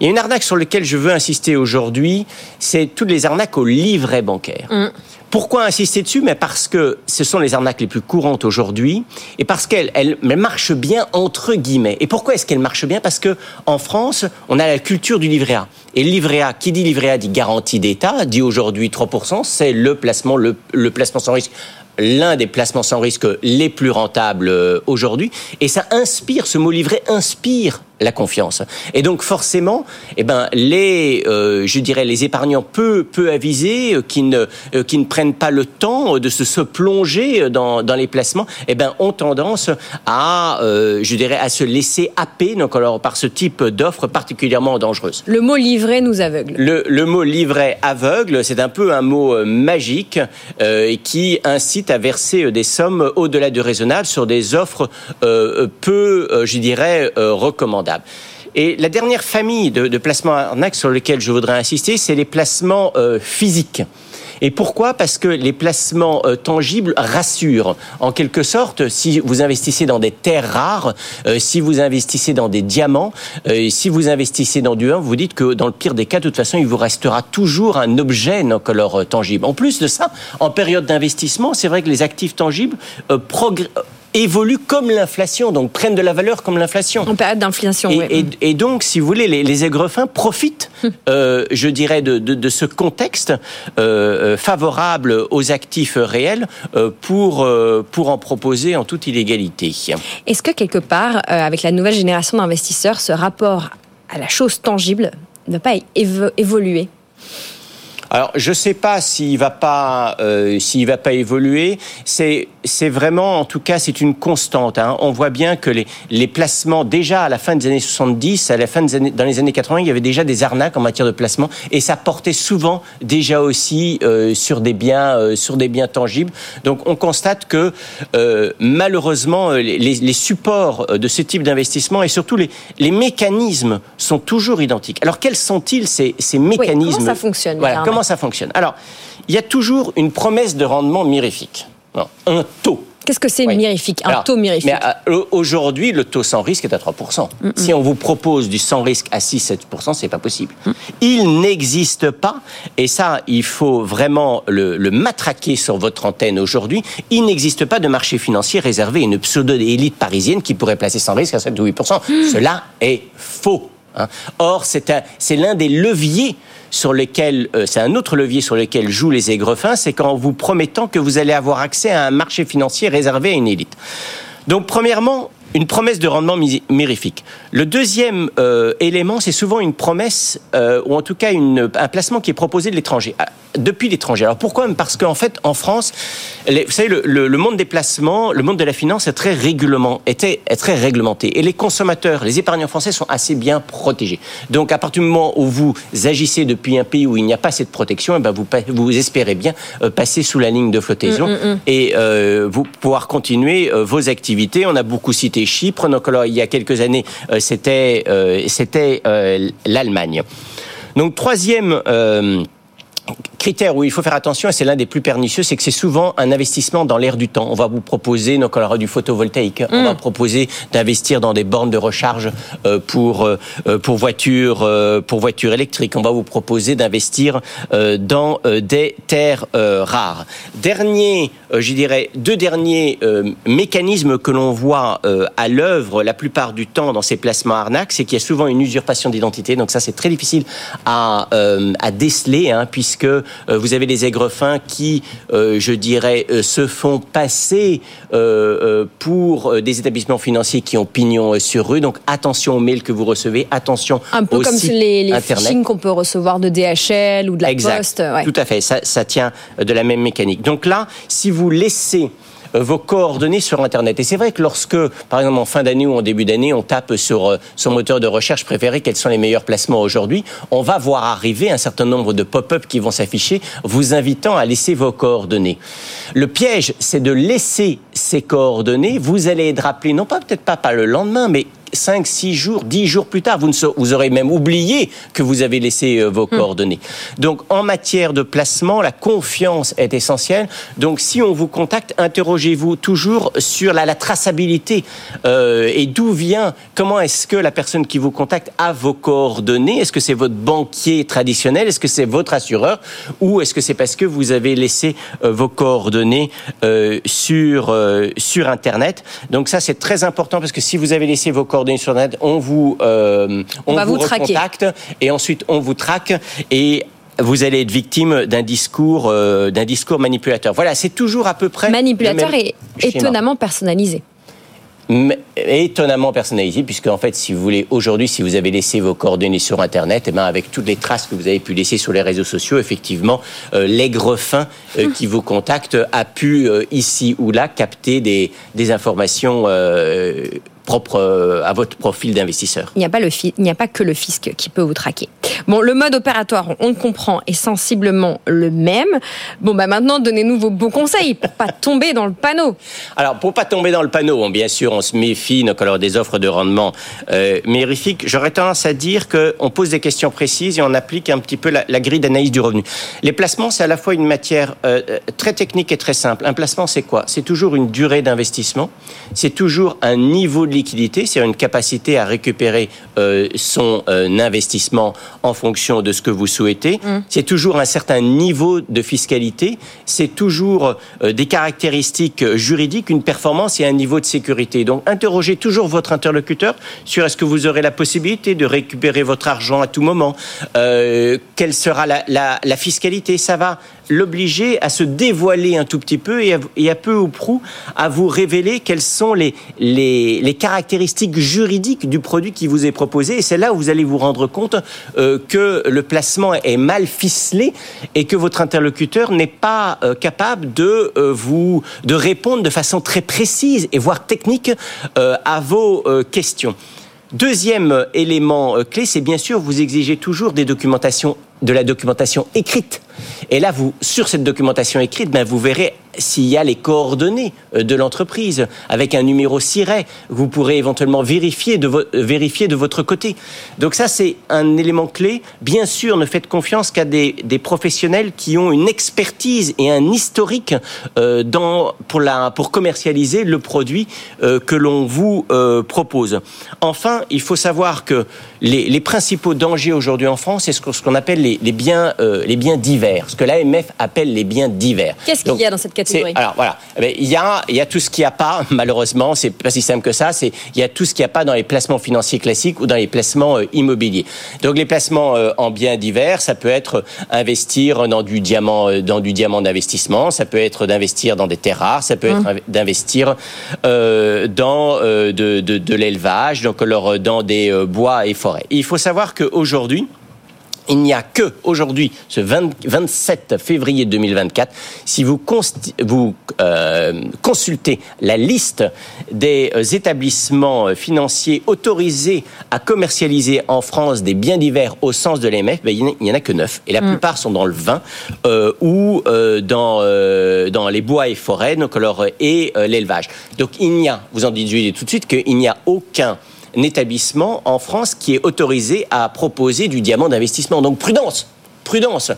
Il y a une arnaque sur laquelle je veux insister aujourd'hui, c'est toutes les arnaques au livret bancaire. Mm. Pourquoi insister dessus? Mais parce que ce sont les arnaques les plus courantes aujourd'hui et parce qu'elles marchent bien entre guillemets. Et pourquoi est-ce qu'elles marchent bien? Parce que en France, on a la culture du livret A. Et le livret A, qui dit livret A dit garantie d'État, dit aujourd'hui 3%, c'est le placement, le, le placement sans risque l'un des placements sans risque les plus rentables euh, aujourd'hui. Et ça inspire, ce mot livret inspire la confiance. Et donc forcément, eh ben les, euh, je dirais les épargnants peu peu avisés euh, qui ne euh, qui ne prennent pas le temps de se, se plonger dans, dans les placements, eh ben ont tendance à, je dirais, à se laisser happer donc alors par ce type d'offres particulièrement dangereuses. Le mot livret nous aveugle. Le, le mot livret aveugle, c'est un peu un mot magique qui incite à verser des sommes au-delà du raisonnable sur des offres peu, je dirais, Et la dernière famille de, placements arnaques sur lesquels je voudrais insister, c'est les placements euh, physiques. Et pourquoi? Parce que les placements euh, tangibles rassurent. En quelque sorte, si vous investissez dans des terres rares, euh, si vous investissez dans des diamants, si vous investissez dans du 1, vous dites que dans le pire des cas, de toute façon, il vous restera toujours un objet non color tangible. En plus de ça, en période d'investissement, c'est vrai que les actifs tangibles progressent évoluent comme l'inflation, donc prennent de la valeur comme l'inflation. En période d'inflation, et, oui. et, donc, si vous voulez, les, les aigrefins profitent, euh, je dirais, de, de, de ce contexte euh, euh, favorable aux actifs réels euh, pour, pour en proposer en toute illégalité. Est-ce que quelque part, avec la nouvelle génération d'investisseurs, ce rapport à la chose tangible ne pas évoluer? Alors, je ne sais pas s'il va pas, euh, s'il va pas évoluer. C'est, c'est vraiment, en tout cas, c'est une constante. Hein. On voit bien que les, les placements, déjà à la fin des années 70, à la fin des années, dans les années 80, il y avait déjà des arnaques en matière de placement, et ça portait souvent déjà aussi euh, sur des biens, euh, sur des biens tangibles. Donc, on constate que euh, malheureusement, les, les, supports de ce type d'investissement et surtout les, les mécanismes sont toujours identiques. Alors, quels sont-ils ces, ces mécanismes Comment ça fonctionne comment ça fonctionne Alors, il y a toujours une promesse de rendement mirifique. un taux. Qu'est-ce que c'est mirifique Un taux mirifique euh, Aujourd'hui, le taux sans risque est à 3%. Si on vous propose du sans risque à 6-7%, c'est pas possible. Mm. Il n'existe pas, et ça, il faut vraiment le, le matraquer sur votre antenne aujourd'hui, il n'existe pas de marché financier réservé à une pseudo-élite parisienne qui pourrait placer sans risque à 7 ou 8%. Mm. Cela est faux. Hein. Or, c'est un- c'est l'un des leviers sur lesquels, euh, c'est un autre levier sur lequel jouent les aigrefins, c'est qu'en vous promettant que vous allez avoir accès à un marché financier réservé à une élite. Donc, premièrement, une promesse de rendement mi- mirifique. Le deuxième euh, élément, c'est souvent une promesse, euh, ou en tout cas un placement qui est proposé de l'étranger, ah, depuis l'étranger. Alors pourquoi? Parce qu'en fait, en France, les- vous savez, le, le- le monde des placements, le monde de la finance est très, réglement, était, est très réglementé. Et les consommateurs, les épargnants français sont assez bien protégés. Donc à partir du moment où vous agissez depuis un pays où il n'y a pas cette protection, eh ben, vous, espérez bien euh, passer sous la ligne de flottaison et euh, vous pouvoir continuer euh, vos activités. On a beaucoup cité Chypre. Donc alors, il y a quelques années, c'était euh, c'était euh, l'Allemagne. Donc troisième euh, critère où il faut faire attention, et c'est l'un des plus pernicieux, c'est que c'est souvent un investissement dans l'air du temps. On va vous proposer, donc on aura du photovoltaïque, on va proposer d'investir dans des bornes de recharge euh, pour euh, pour voitures euh, pour voitures électriques. On va vous proposer d'investir euh, dans euh, des terres euh, rares. Dernier, euh, je dirais, deux derniers euh, mécanismes que l'on voit euh, à l'œuvre la plupart du temps dans ces placements arnaques, c'est qu'il y a souvent une usurpation d'identité. Donc ça, c'est très difficile à, euh, à déceler, hein, puisque euh, vous avez des aigrefins qui, euh, je dirais, euh, se font passer pour des établissements financiers qui ont pignon sur rue. Donc attention aux mails que vous recevez, attention Un peu aux comme sites les, les phishing qu'on peut recevoir de DHL ou de la Exact. Poste. ouais. Tout à fait. Ça, ça tient de la même mécanique. Donc là, si vous laissez vos coordonnées sur Internet. Et c'est vrai que lorsque, par exemple, en fin d'année ou en début d'année, on tape sur euh, son moteur de recherche préféré quels sont les meilleurs placements aujourd'hui, on va voir arriver un certain nombre de pop-up qui vont s'afficher vous invitant à laisser vos coordonnées. Le piège, c'est de laisser ces coordonnées. Vous allez être rappelé, non pas peut-être pas le lendemain, mais 5, 6 jours, 10 jours plus tard, vous, ne vous aurez même oublié que vous avez laissé euh, vos coordonnées. Donc, en matière de placement, la confiance est essentielle. Donc, si on vous contacte, interrogez-vous toujours sur la, la traçabilité euh, et d'où vient, comment est-ce que la personne qui vous contacte a vos coordonnées? Est-ce que c'est votre banquier traditionnel? Est-ce que c'est votre assureur? Ou est-ce que c'est parce que vous avez laissé euh, vos coordonnées euh, sur, sur Internet? Donc, ça, c'est très important parce que si vous avez laissé vos coordonnées sur Internet, on vous, euh, On va vous recontacte et ensuite on vous traque et vous allez être victime d'un discours, euh, d'un discours manipulateur. Voilà, c'est toujours à peu près Manipulateur et schéma. étonnamment personnalisé. Mais étonnamment personnalisé, puisque en fait, si vous voulez, aujourd'hui, si vous avez laissé vos coordonnées sur Internet, et ben avec toutes les traces que vous avez pu laisser sur les réseaux sociaux, effectivement, euh, l'aigre fin euh, qui vous contacte a pu euh, ici ou là capter des, des informations euh, propres euh, à votre profil d'investisseur. Il n'y a, pas le il n'y a pas que le fisc qui peut vous traquer. Bon, le mode opératoire, on le comprend, est sensiblement le même. Bon, bah maintenant, donnez-nous vos bons conseils pour pas tomber dans le panneau. Alors, pour pas tomber dans le panneau, bon, bien sûr, on se méfie donc, alors, des offres de rendement euh, mérifiques. J'aurais tendance à dire qu'on pose des questions précises et on applique un petit peu la, la grille d'analyse du revenu. Les placements, c'est à la fois une matière euh, très technique et très simple. Un placement, c'est quoi? C'est toujours une durée d'investissement, c'est toujours un niveau de liquidité, c'est une capacité à récupérer euh, son euh, investissement en fonction de ce que vous souhaitez. C'est toujours un certain niveau de fiscalité, c'est toujours euh, des caractéristiques juridiques, une performance et un niveau de sécurité. Donc interrogez toujours votre interlocuteur sur est-ce que vous aurez la possibilité de récupérer votre argent à tout moment, quelle sera la, la- la fiscalité? Ça va l'obliger à se dévoiler un tout petit peu et à, peu ou prou à vous révéler quelles sont les, les, caractéristiques juridiques du produit qui vous est proposé. Et c'est là où vous allez vous rendre compte euh, que le placement est mal ficelé et que votre interlocuteur n'est pas euh, capable de euh, vous de répondre de façon très précise et voire technique à vos questions. Deuxième élément clé, c'est bien sûr vous exigez toujours des documentations, de la documentation écrite. Et là, vous, sur cette documentation écrite, ben, vous verrez s'il y a les coordonnées euh, de l'entreprise avec un numéro siret. Vous pourrez éventuellement vérifier de, euh, vérifier de votre côté. Donc ça, c'est un élément clé. Bien sûr, ne faites confiance qu'à des, professionnels qui ont une expertise et un historique euh, dans, pour, la, pour commercialiser le produit que l'on vous propose. Enfin, il faut savoir que les, principaux dangers aujourd'hui en France, c'est ce qu'on appelle les les, les biens, euh, les biens divers, ce que l'AMF appelle les biens divers. Qu'est-ce qu'il y a dans cette catégorie? Alors voilà, Eh ben, il y a, il y a tout ce qu'il n'y a pas, malheureusement, c'est pas si simple que ça, c'est il y a tout ce qu'il n'y a pas dans les placements financiers classiques ou dans les placements euh, immobiliers. Donc les placements euh, en biens divers, ça peut être investir dans du diamant, dans du diamant d'investissement, ça peut être d'investir dans des terres rares, ça peut être inv- d'investir dans de, de, de l'élevage, donc alors dans des bois et forêts. Il faut savoir qu'aujourd'hui, il n'y a que aujourd'hui, ce 20 27 février 2024, si vous, consti- vous euh, consultez la liste des euh, établissements euh, financiers autorisés à commercialiser en France des biens divers au sens de l'AMF, ben, il n'y en a- que neuf. Et la plupart sont dans le vin euh, ou euh, dans, euh, dans les bois et forêts donc, alors, et euh, l'élevage. Donc il n'y a, vous en déduisez tout de suite, qu'il n'y a aucun un établissement en France qui est autorisé à proposer du diamant d'investissement. Donc prudence, prudence.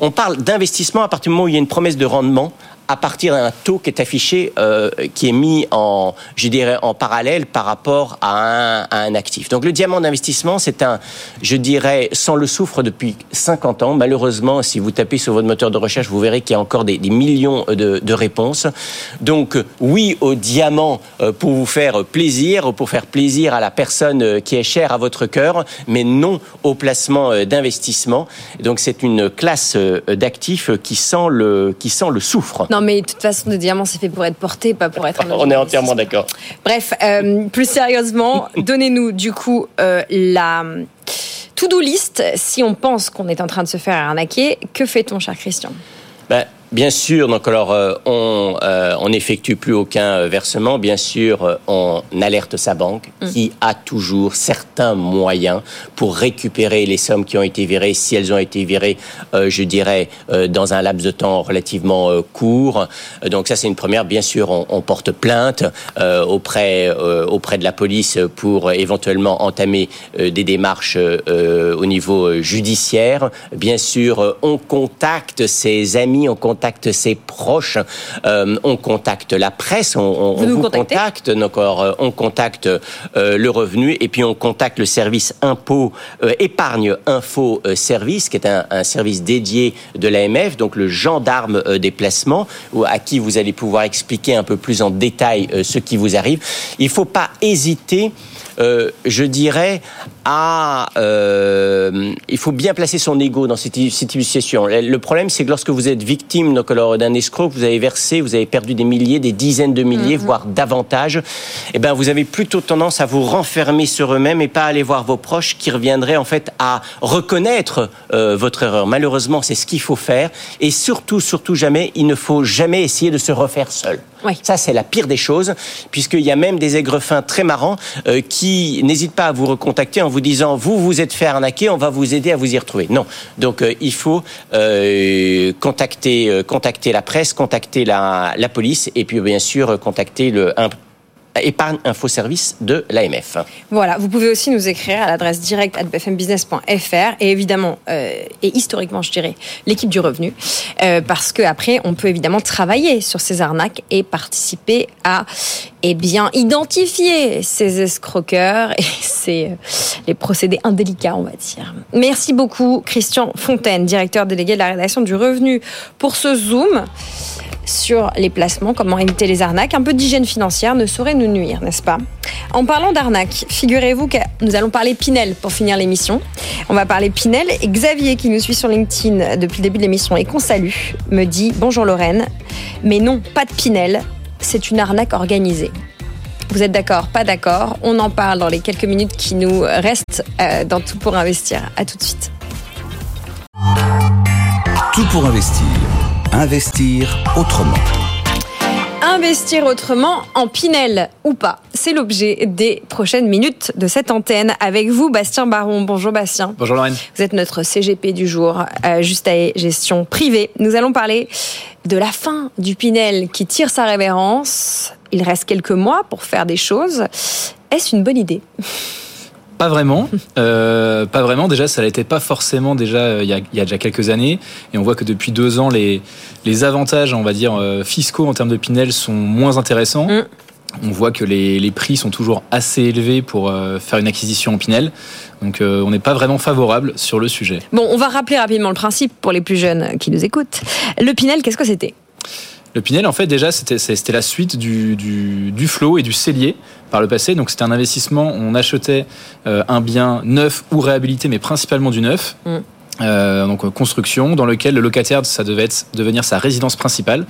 On parle d'investissement à partir du moment où il y a une promesse de rendement à partir d'un taux qui est affiché, euh, qui est mis en, je dirais, en parallèle par rapport à un, à un actif. Donc le diamant d'investissement, c'est un, je dirais, sans le souffre depuis 50 ans. Malheureusement, si vous tapez sur votre moteur de recherche, vous verrez qu'il y a encore des, des millions de, de réponses. Donc euh, oui au diamant euh, pour vous faire plaisir, pour faire plaisir à la personne euh, qui est chère à votre cœur, mais non au placement euh, d'investissement. Donc c'est une classe euh, d'actifs qui sent le, qui sent le soufre. Non, mais de toute façon, le diamant, c'est fait pour être porté, pas pour être un On est entièrement d'accord. Bref, euh, plus sérieusement, donnez-nous du coup euh, la to-do list si on pense qu'on est en train de se faire arnaquer. Que fait-on, cher Christian? Ben, bien sûr, donc alors euh, on euh, on n'effectue plus aucun euh, versement. Bien sûr, euh, on alerte sa banque qui a toujours certains moyens pour récupérer les sommes qui ont été virées, si elles ont été virées, euh, je dirais, euh, dans un laps de temps relativement court. Donc ça, c'est une première. Bien sûr, on, on porte plainte euh, auprès euh, auprès de la police pour éventuellement entamer euh, des démarches euh, au niveau judiciaire. Bien sûr, on contacte ses amis, on contacte ses proches, euh, on contacte la presse, on, on, Vous contacte, donc, euh, on contacte euh, le revenu et puis on contacte le service impôt euh, épargne info service, qui est un, un service dédié de l'AMF, donc le gendarme des placements, ou à qui vous allez pouvoir expliquer un peu plus en détail ce qui vous arrive. Il faut pas hésiter. je dirais, à, euh, il faut bien placer son ego dans cette, cette situation. Le problème, c'est que lorsque vous êtes victime d'un escroc, vous avez versé, vous avez perdu des milliers, des dizaines de milliers, voire davantage, eh ben, vous avez plutôt tendance à vous renfermer sur eux-mêmes et pas aller voir vos proches qui reviendraient en fait à reconnaître euh, votre erreur. Malheureusement, c'est ce qu'il faut faire. Et surtout, surtout jamais, il ne faut jamais essayer de se refaire seul. Oui. Ça, c'est la pire des choses, puisqu'il y a même des aigrefins très marrants euh, qui n'hésitent pas à vous recontacter en vous disant vous vous êtes fait arnaquer, on va vous aider à vous y retrouver. Non, donc euh, il faut euh, contacter euh, contacter la presse, contacter la, police et puis bien sûr contacter le épargne info service de l'AMF. Voilà, vous pouvez aussi nous écrire à l'adresse directe at bfmbusiness.fr et évidemment, euh, et historiquement, je dirais, l'équipe du revenu, euh, parce que après, on peut évidemment travailler sur ces arnaques et participer à, eh bien, identifier ces escroqueurs et ces, euh, les procédés indélicats, on va dire. Merci beaucoup, Christian Fontaine, directeur délégué de la rédaction du revenu, pour ce zoom sur les placements, comment éviter les arnaques. Un peu d'hygiène financière ne saurait nous nuire, n'est-ce pas? En parlant d'arnaques, figurez-vous que nous allons parler Pinel pour finir l'émission. On va parler Pinel et Xavier, qui nous suit sur LinkedIn depuis le début de l'émission et qu'on salue, me dit Bonjour Lorraine, mais non, pas de Pinel, c'est une arnaque organisée. Vous êtes d'accord Pas d'accord? On en parle dans les quelques minutes qui nous restent euh, dans Tout pour investir. À tout de suite. Tout pour investir. Investir autrement. Investir autrement en Pinel ou pas C'est l'objet des prochaines minutes de cette antenne. Avec vous, Bastien Baron. Bonjour Bastien. Bonjour Lorraine. Vous êtes notre CGP du jour, euh, juste à gestion privée. Nous allons parler de la fin du Pinel qui tire sa révérence. Il reste quelques mois pour faire des choses. Est-ce une bonne idée? Pas vraiment. Euh, pas vraiment. Déjà, ça l'était pas forcément déjà euh, il y, a, il y a déjà quelques années. Et on voit que depuis deux ans, les, les avantages, on va dire, euh, fiscaux en termes de Pinel sont moins intéressants. Mm. On voit que les, les prix sont toujours assez élevés pour euh, faire une acquisition en Pinel. Donc euh, on n'est pas vraiment favorable sur le sujet. Bon, on va rappeler rapidement le principe pour les plus jeunes qui nous écoutent. Le Pinel, qu'est-ce que c'était? Le Pinel, en fait, déjà, c'était la suite du, du, du Flow et du Cellier par le passé. Donc c'était un investissement, on achetait euh, un bien neuf ou réhabilité, mais principalement du neuf. Mm. Euh, donc euh, construction dans lequel le locataire ça devait être, devenir sa résidence principale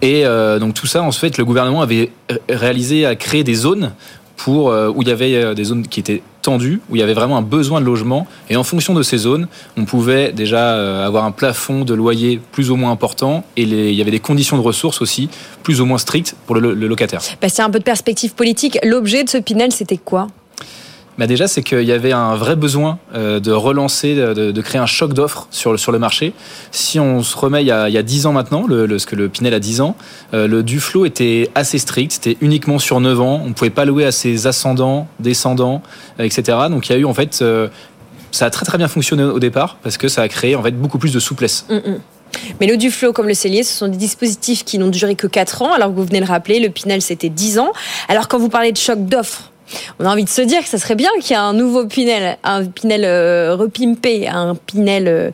et euh, donc tout ça en fait le gouvernement avait ré- réalisé à créer des zones pour où il y avait des zones qui étaient où il y avait vraiment un besoin de logement. Et en fonction de ces zones on pouvait déjà euh, avoir un plafond de loyer plus ou moins important et il y avait des conditions de ressources aussi plus ou moins strictes pour le, locataire. Bastien, un peu de perspective politique. L'objet de ce Pinel, c'était quoi? Bah déjà, c'est qu'il y avait un vrai besoin euh, de relancer, de, créer un choc d'offres sur le, marché. Si on se remet il y a, il y a 10 ans maintenant, le, ce que le Pinel a 10 ans, euh, le Duflo était assez strict, c'était uniquement sur 9 ans, on ne pouvait pas louer à ses ascendants, descendants, euh, etc. Donc il y a eu en fait, ça a très très bien fonctionné au départ parce que ça a créé en fait beaucoup plus de souplesse. Hum, hum. Mais le Duflo comme le Cellier, ce sont des dispositifs qui n'ont duré que 4 ans, alors que vous venez de le rappeler, le Pinel c'était 10 ans. Alors quand vous parlez de choc d'offres, on a envie de se dire que ça serait bien qu'il y ait un nouveau Pinel, un Pinel euh, repimpé, un Pinel, euh,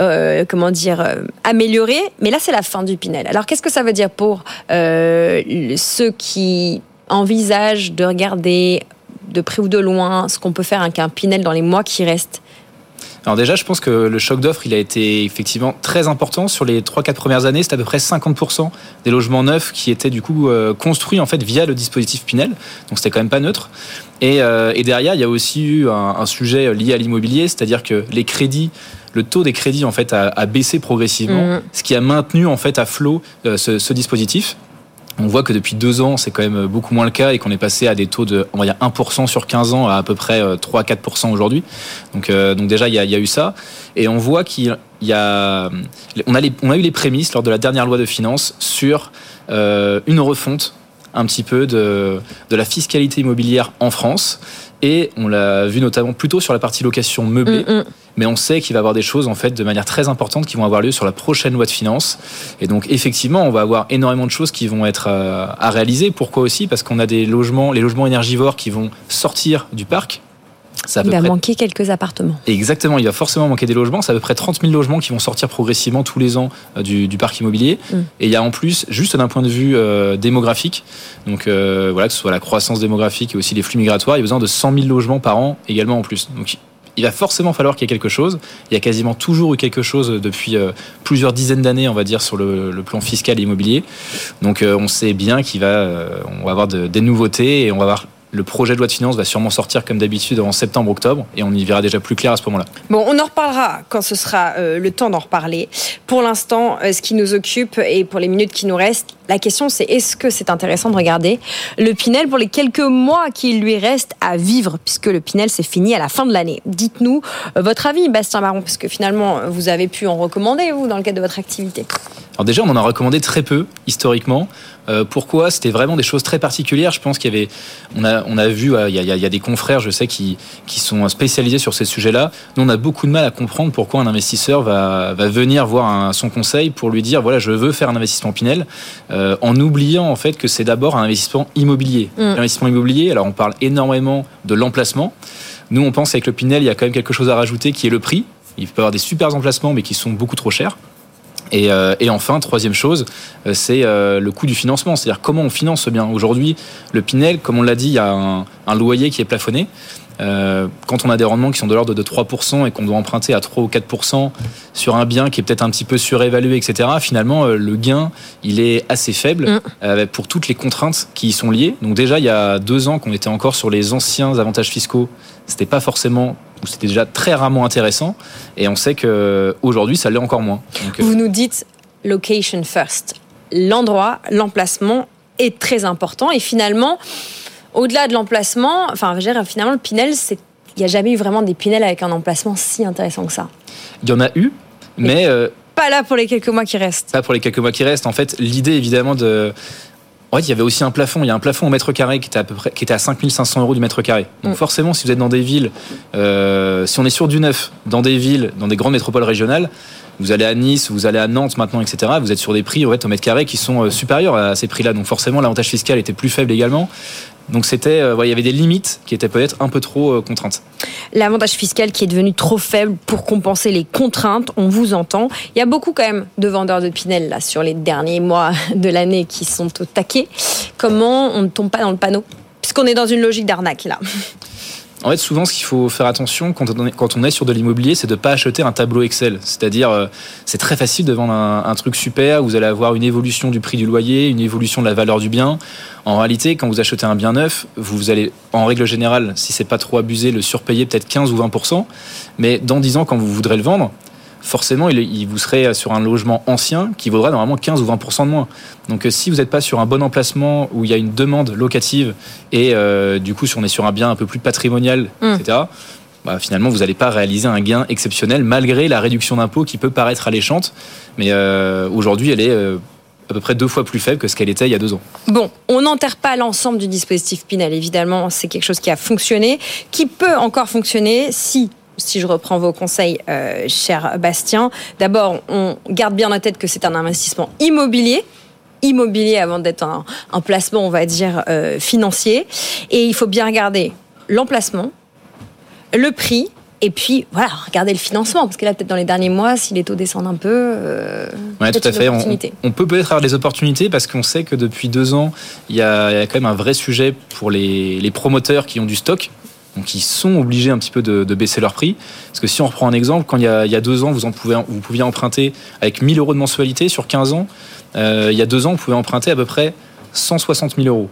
euh, comment dire, amélioré. Mais là, c'est la fin du Pinel. Alors qu'est-ce que ça veut dire pour ceux qui envisagent de regarder de près ou de loin ce qu'on peut faire avec un Pinel dans les mois qui restent? Alors déjà, je pense que le choc d'offres, il a été effectivement très important sur les 3-4 premières années. C'était à peu près 50% des logements neufs qui étaient du coup euh, construits en fait via le dispositif Pinel. Donc c'était quand même pas neutre. Et, euh, et derrière, il y a aussi eu un, un sujet lié à l'immobilier, c'est-à-dire que les crédits, le taux des crédits en fait a, a baissé progressivement, Mhm. ce qui a maintenu en fait à flot euh, ce, ce dispositif. On voit que depuis deux ans, c'est quand même beaucoup moins le cas et qu'on est passé à des taux de, on va dire 1% sur 15 ans à à peu près euh, 3-4% aujourd'hui. Donc, euh, donc déjà, il y, a, il y a eu ça. Et on voit qu'il y a, on a, les- on a eu les prémices lors de la dernière loi de finances sur euh, une refonte un petit peu de, de la fiscalité immobilière en France. Et on l'a vu notamment plutôt sur la partie location meublée. Hum, hum. Mais on sait qu'il va y avoir des choses en fait de manière très importante qui vont avoir lieu sur la prochaine loi de finances. Et donc effectivement, on va avoir énormément de choses qui vont être euh, à réaliser. Pourquoi aussi? Parce qu'on a des logements, les logements énergivores qui vont sortir du parc. Il va près manquer quelques appartements. Exactement, il va forcément manquer des logements. C'est à peu près 30 000 logements qui vont sortir progressivement tous les ans euh, du, du parc immobilier. Mm. Et il y a en plus, juste d'un point de vue euh, démographique, donc euh, voilà, que ce soit la croissance démographique et aussi les flux migratoires, il y a besoin de 100 000 logements par an également en plus. Donc il va forcément falloir qu'il y ait quelque chose. Il y a quasiment toujours eu quelque chose depuis euh, plusieurs dizaines d'années, on va dire, sur le, le plan fiscal et immobilier. Donc euh, on sait bien qu'il va, euh, on va avoir de- des nouveautés et on va avoir le projet de loi de finances va sûrement sortir comme d'habitude en septembre-octobre et on y verra déjà plus clair à ce moment-là. Bon, on en reparlera quand ce sera euh, le temps d'en reparler. Pour l'instant, euh, ce qui nous occupe et pour les minutes qui nous restent, la question c'est est-ce que c'est intéressant de regarder le Pinel pour les quelques mois qu'il lui reste à vivre, puisque le Pinel c'est fini à la fin de l'année. Dites-nous euh, votre avis, Bastien Baron, parce que finalement vous avez pu en recommander vous dans le cadre de votre activité. Alors déjà, on en a recommandé très peu historiquement. Euh, pourquoi? C'était vraiment des choses très particulières. Je pense qu'il y avait, on a, on a vu, il y, a, il y des confrères, je sais, qui, qui sont spécialisés sur ces sujets-là. Nous, on a beaucoup de mal à comprendre pourquoi un investisseur va, va venir voir un- son conseil pour lui dire, voilà, je veux faire un investissement Pinel, euh, en oubliant en fait que c'est d'abord un investissement immobilier. Mm. L'investissement immobilier, alors on parle énormément de l'emplacement. Nous, on pense qu'avec le Pinel, il y a quand même quelque chose à rajouter qui est le prix. Il peut y avoir des super emplacements, mais qui sont beaucoup trop chers. Et, euh, et enfin, troisième chose, euh, c'est euh, le coût du financement, c'est-à-dire comment on finance ce bien. Aujourd'hui, le Pinel, comme on l'a dit, il y a un, un loyer qui est plafonné. Euh, quand on a des rendements qui sont de l'ordre de 3% et qu'on doit emprunter à 3 ou 4% sur un bien qui est peut-être un petit peu surévalué, etc., finalement, euh, le gain, il est assez faible Mm. pour toutes les contraintes qui y sont liées. Donc déjà, il y a deux ans qu'on était encore sur les anciens avantages fiscaux, c'était pas forcément, ou c'était déjà très rarement intéressant. Et on sait que aujourd'hui, ça l'est encore moins. Donc, euh, Vous nous dites location first. L'endroit, l'emplacement est très important et finalement, au-delà de l'emplacement, enfin, je veux dire, finalement, le Pinel, c'est il n'y a jamais eu vraiment des Pinel avec un emplacement si intéressant que ça. Il y en a eu, mais euh, Pas là pour les quelques mois qui restent. pas pour les quelques mois qui restent. En fait, l'idée évidemment de En fait, il y avait aussi un plafond. Il y a un plafond au mètre carré qui était à peu près, qui était à 5500 euros du mètre carré. Donc Mm. forcément, si vous êtes dans des villes, euh, si on est sur du neuf, dans des villes, dans des grandes métropoles régionales, vous allez à Nice, vous allez à Nantes maintenant, etc. Vous êtes sur des prix en fait, au mètre carré qui sont euh, supérieurs à ces prix-là. Donc forcément, l'avantage fiscal était plus faible également. Donc c'était, euh, il y avait des limites qui étaient peut-être un peu trop euh, contraintes. L'avantage fiscal qui est devenu trop faible pour compenser les contraintes, on vous entend. Il y a beaucoup quand même de vendeurs de Pinel là sur les derniers mois de l'année qui sont au taquet. Comment on ne tombe pas dans le panneau? Puisqu'on est dans une logique d'arnaque là. En fait, souvent, ce qu'il faut faire attention quand on est, sur de l'immobilier, c'est de ne pas acheter un tableau Excel. C'est-à-dire, euh, c'est très facile de vendre un, un truc super, vous allez avoir une évolution du prix du loyer, une évolution de la valeur du bien. En réalité, quand vous achetez un bien neuf, vous allez, en règle générale, si c'est pas trop abusé, le surpayer peut-être 15 ou 20%. Mais dans 10 ans, quand vous voudrez le vendre, forcément, il, il vous serez sur un logement ancien qui vaudra normalement 15 ou 20% de moins. Donc, euh, si vous n'êtes pas sur un bon emplacement où il y a une demande locative et euh, du coup, si on est sur un bien un peu plus patrimonial, Mm. etc., bah, finalement, vous n'allez pas réaliser un gain exceptionnel malgré la réduction d'impôt qui peut paraître alléchante. Mais euh, aujourd'hui, elle est euh, à peu près deux fois plus faible que ce qu'elle était il y a deux ans. Bon, on n'enterre pas l'ensemble du dispositif Pinel, évidemment, c'est quelque chose qui a fonctionné, qui peut encore fonctionner si si je reprends vos conseils, euh, cher Bastien, d'abord, on garde bien en tête que c'est un investissement immobilier immobilier avant d'être un, un placement, on va dire, euh, financier. Et il faut bien regarder l'emplacement, le prix, et puis, voilà, regarder le financement. Parce que là, peut-être dans les derniers mois, si les taux descendent un peu, euh, Ouais, tout peut-être à une fait. On, peut peut-être avoir des opportunités parce qu'on sait que depuis deux ans, il y, a, il y a quand même un vrai sujet pour les, les promoteurs qui ont du stock. Donc, ils sont obligés un petit peu de, baisser leur prix. Parce que si on reprend un exemple, quand il y a, deux ans, vous, en pouvez, vous pouviez emprunter avec 1000 euros de mensualité sur 15 ans. Euh, il y a deux ans, vous pouvez emprunter à peu près 160 000 euros.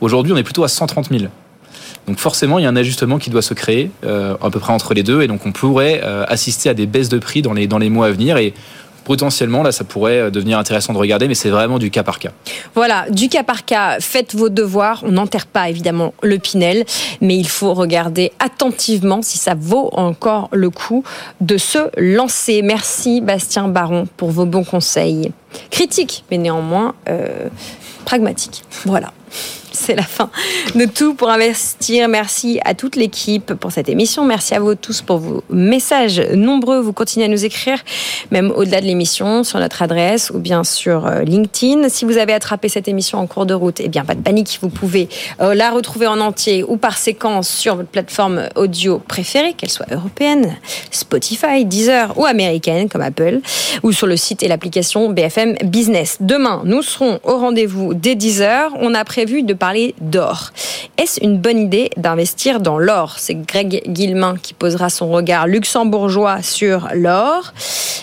Aujourd'hui, on est plutôt à 130 000. Donc forcément, il y a un ajustement qui doit se créer euh, à peu près entre les deux, et donc on pourrait euh, assister à des baisses de prix dans les, dans les mois à venir, potentiellement, là, ça pourrait euh, devenir intéressant de regarder, mais c'est vraiment du cas par cas. Voilà, du cas par cas, faites vos devoirs. On n'enterre pas évidemment le Pinel, mais il faut regarder attentivement si ça vaut encore le coup de se lancer. Merci Bastien Baron pour vos bons conseils. Critiques, mais néanmoins euh, pragmatiques. Voilà. C'est la fin de tout pour investir. Merci à toute l'équipe pour cette émission. Merci à vous tous pour vos messages nombreux. Vous continuez à nous écrire, même au-delà de l'émission, sur notre adresse ou bien sur euh, LinkedIn. Si vous avez attrapé cette émission en cours de route, eh bien, pas de panique. Vous pouvez euh, la retrouver en entier ou par séquence sur votre plateforme audio préférée, qu'elle soit européenne, Spotify, Deezer ou américaine comme Apple, ou sur le site et l'application BFM Business. Demain, nous serons au rendez-vous dès 10h. On a prévu de parler d'or. Est-ce une bonne idée d'investir dans l'or? C'est Greg Guillemin qui posera son regard luxembourgeois sur l'or,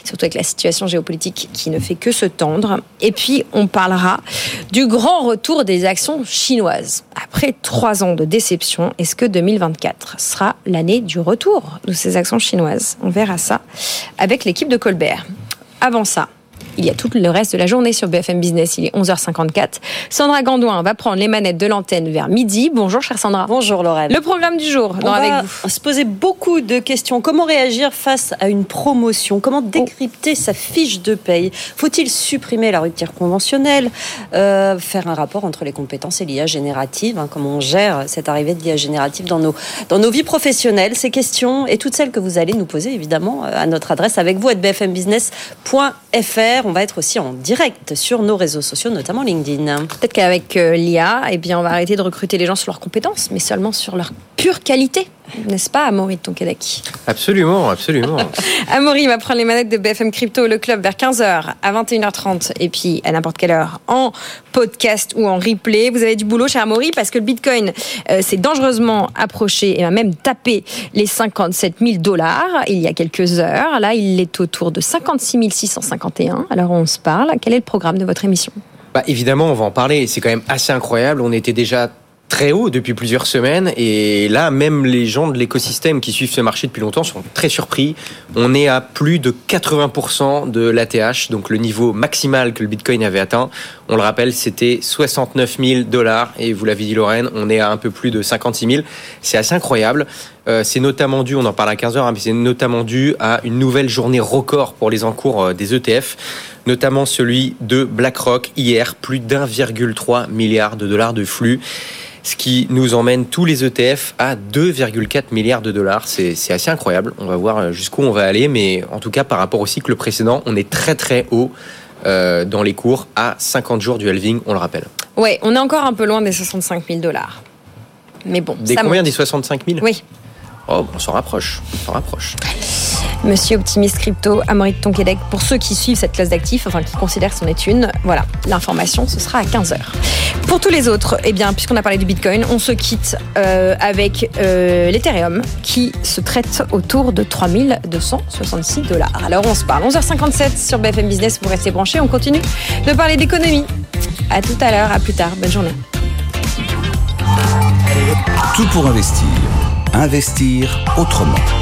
surtout avec la situation géopolitique qui ne fait que se tendre. Et puis, on parlera du grand retour des actions chinoises. Après trois ans de déception, est-ce que 2024 sera l'année du retour de ces actions chinoises? On verra ça avec l'équipe de Colbert. Avant ça, il y a tout le reste de la journée sur BFM Business. Il est 11h54. Sandra Gandouin va prendre les manettes de l'antenne vers midi. Bonjour, chère Sandra. Bonjour Lorraine. Le programme du jour, On va avec vous. se poser beaucoup de questions. Comment réagir face à une promotion? Comment décrypter sa fiche de paye? Faut-il supprimer la rupture conventionnelle? Euh, Faire un rapport entre les compétences et l'IA générative hein, Comment on gère cette arrivée de l'IA générative dans nos, dans nos vies professionnelles? Ces questions et toutes celles que vous allez nous poser évidemment euh, à notre adresse avec vous à bfmbusiness.fr. On va être aussi en direct sur nos réseaux sociaux, notamment LinkedIn. Peut-être qu'avec euh, l'IA, eh bien, on va arrêter de recruter les gens sur leurs compétences, mais seulement sur leur pure qualité. N'est-ce pas, Amaury de Tonquédec Absolument, absolument. Amaury va prendre les manettes de BFM Crypto, le club, vers 15h à 21h30 et puis à n'importe quelle heure en podcast ou en replay. Vous avez du boulot, cher Amaury, parce que le Bitcoin euh, s'est dangereusement approché et a même tapé les 57 000 dollars il y a quelques heures. Là, il est autour de 56 651. Alors, on se parle. Quel est le programme de votre émission? Bah, évidemment, on va en parler. C'est quand même assez incroyable. On était déjà très haut depuis plusieurs semaines et là même les gens de l'écosystème qui suivent ce marché depuis longtemps sont très surpris. On est à plus de 80% de l'ATH, donc le niveau maximal que le Bitcoin avait atteint. On le rappelle, c'était 69 000 dollars et vous l'avez dit Lorraine, on est à un peu plus de 56 000. C'est assez incroyable. Euh, c'est notamment dû, on en parle à 15h, hein, mais c'est notamment dû à une nouvelle journée record pour les encours euh, des ETF, notamment celui de BlackRock hier, plus d'1,3 milliard de dollars de flux ce qui nous emmène tous les ETF à 2,4 milliards de dollars. C'est c'est assez incroyable. On va voir jusqu'où on va aller, mais en tout cas, par rapport au cycle précédent, on est très très haut euh, dans les cours à 50 jours du halving, on le rappelle. Ouais, on est encore un peu loin des 65 000 dollars. Mais bon, Des ça combien monte. Des 65 000 Oui. Oh, on s'en rapproche. On s'en rapproche. Monsieur Optimiste Crypto, Amaury de Tonquédec, pour ceux qui suivent cette classe d'actifs, enfin qui considèrent c'en est une, voilà, l'information, ce sera à 15h. Pour tous les autres, eh bien, puisqu'on a parlé du Bitcoin, on se quitte euh, avec euh, l'Ethereum qui se traite autour de 3266 dollars. Alors on se parle. 11h57 sur BFM Business, vous restez branchés, on continue de parler d'économie. À tout à l'heure, à plus tard, bonne journée. Tout pour investir. Investir autrement.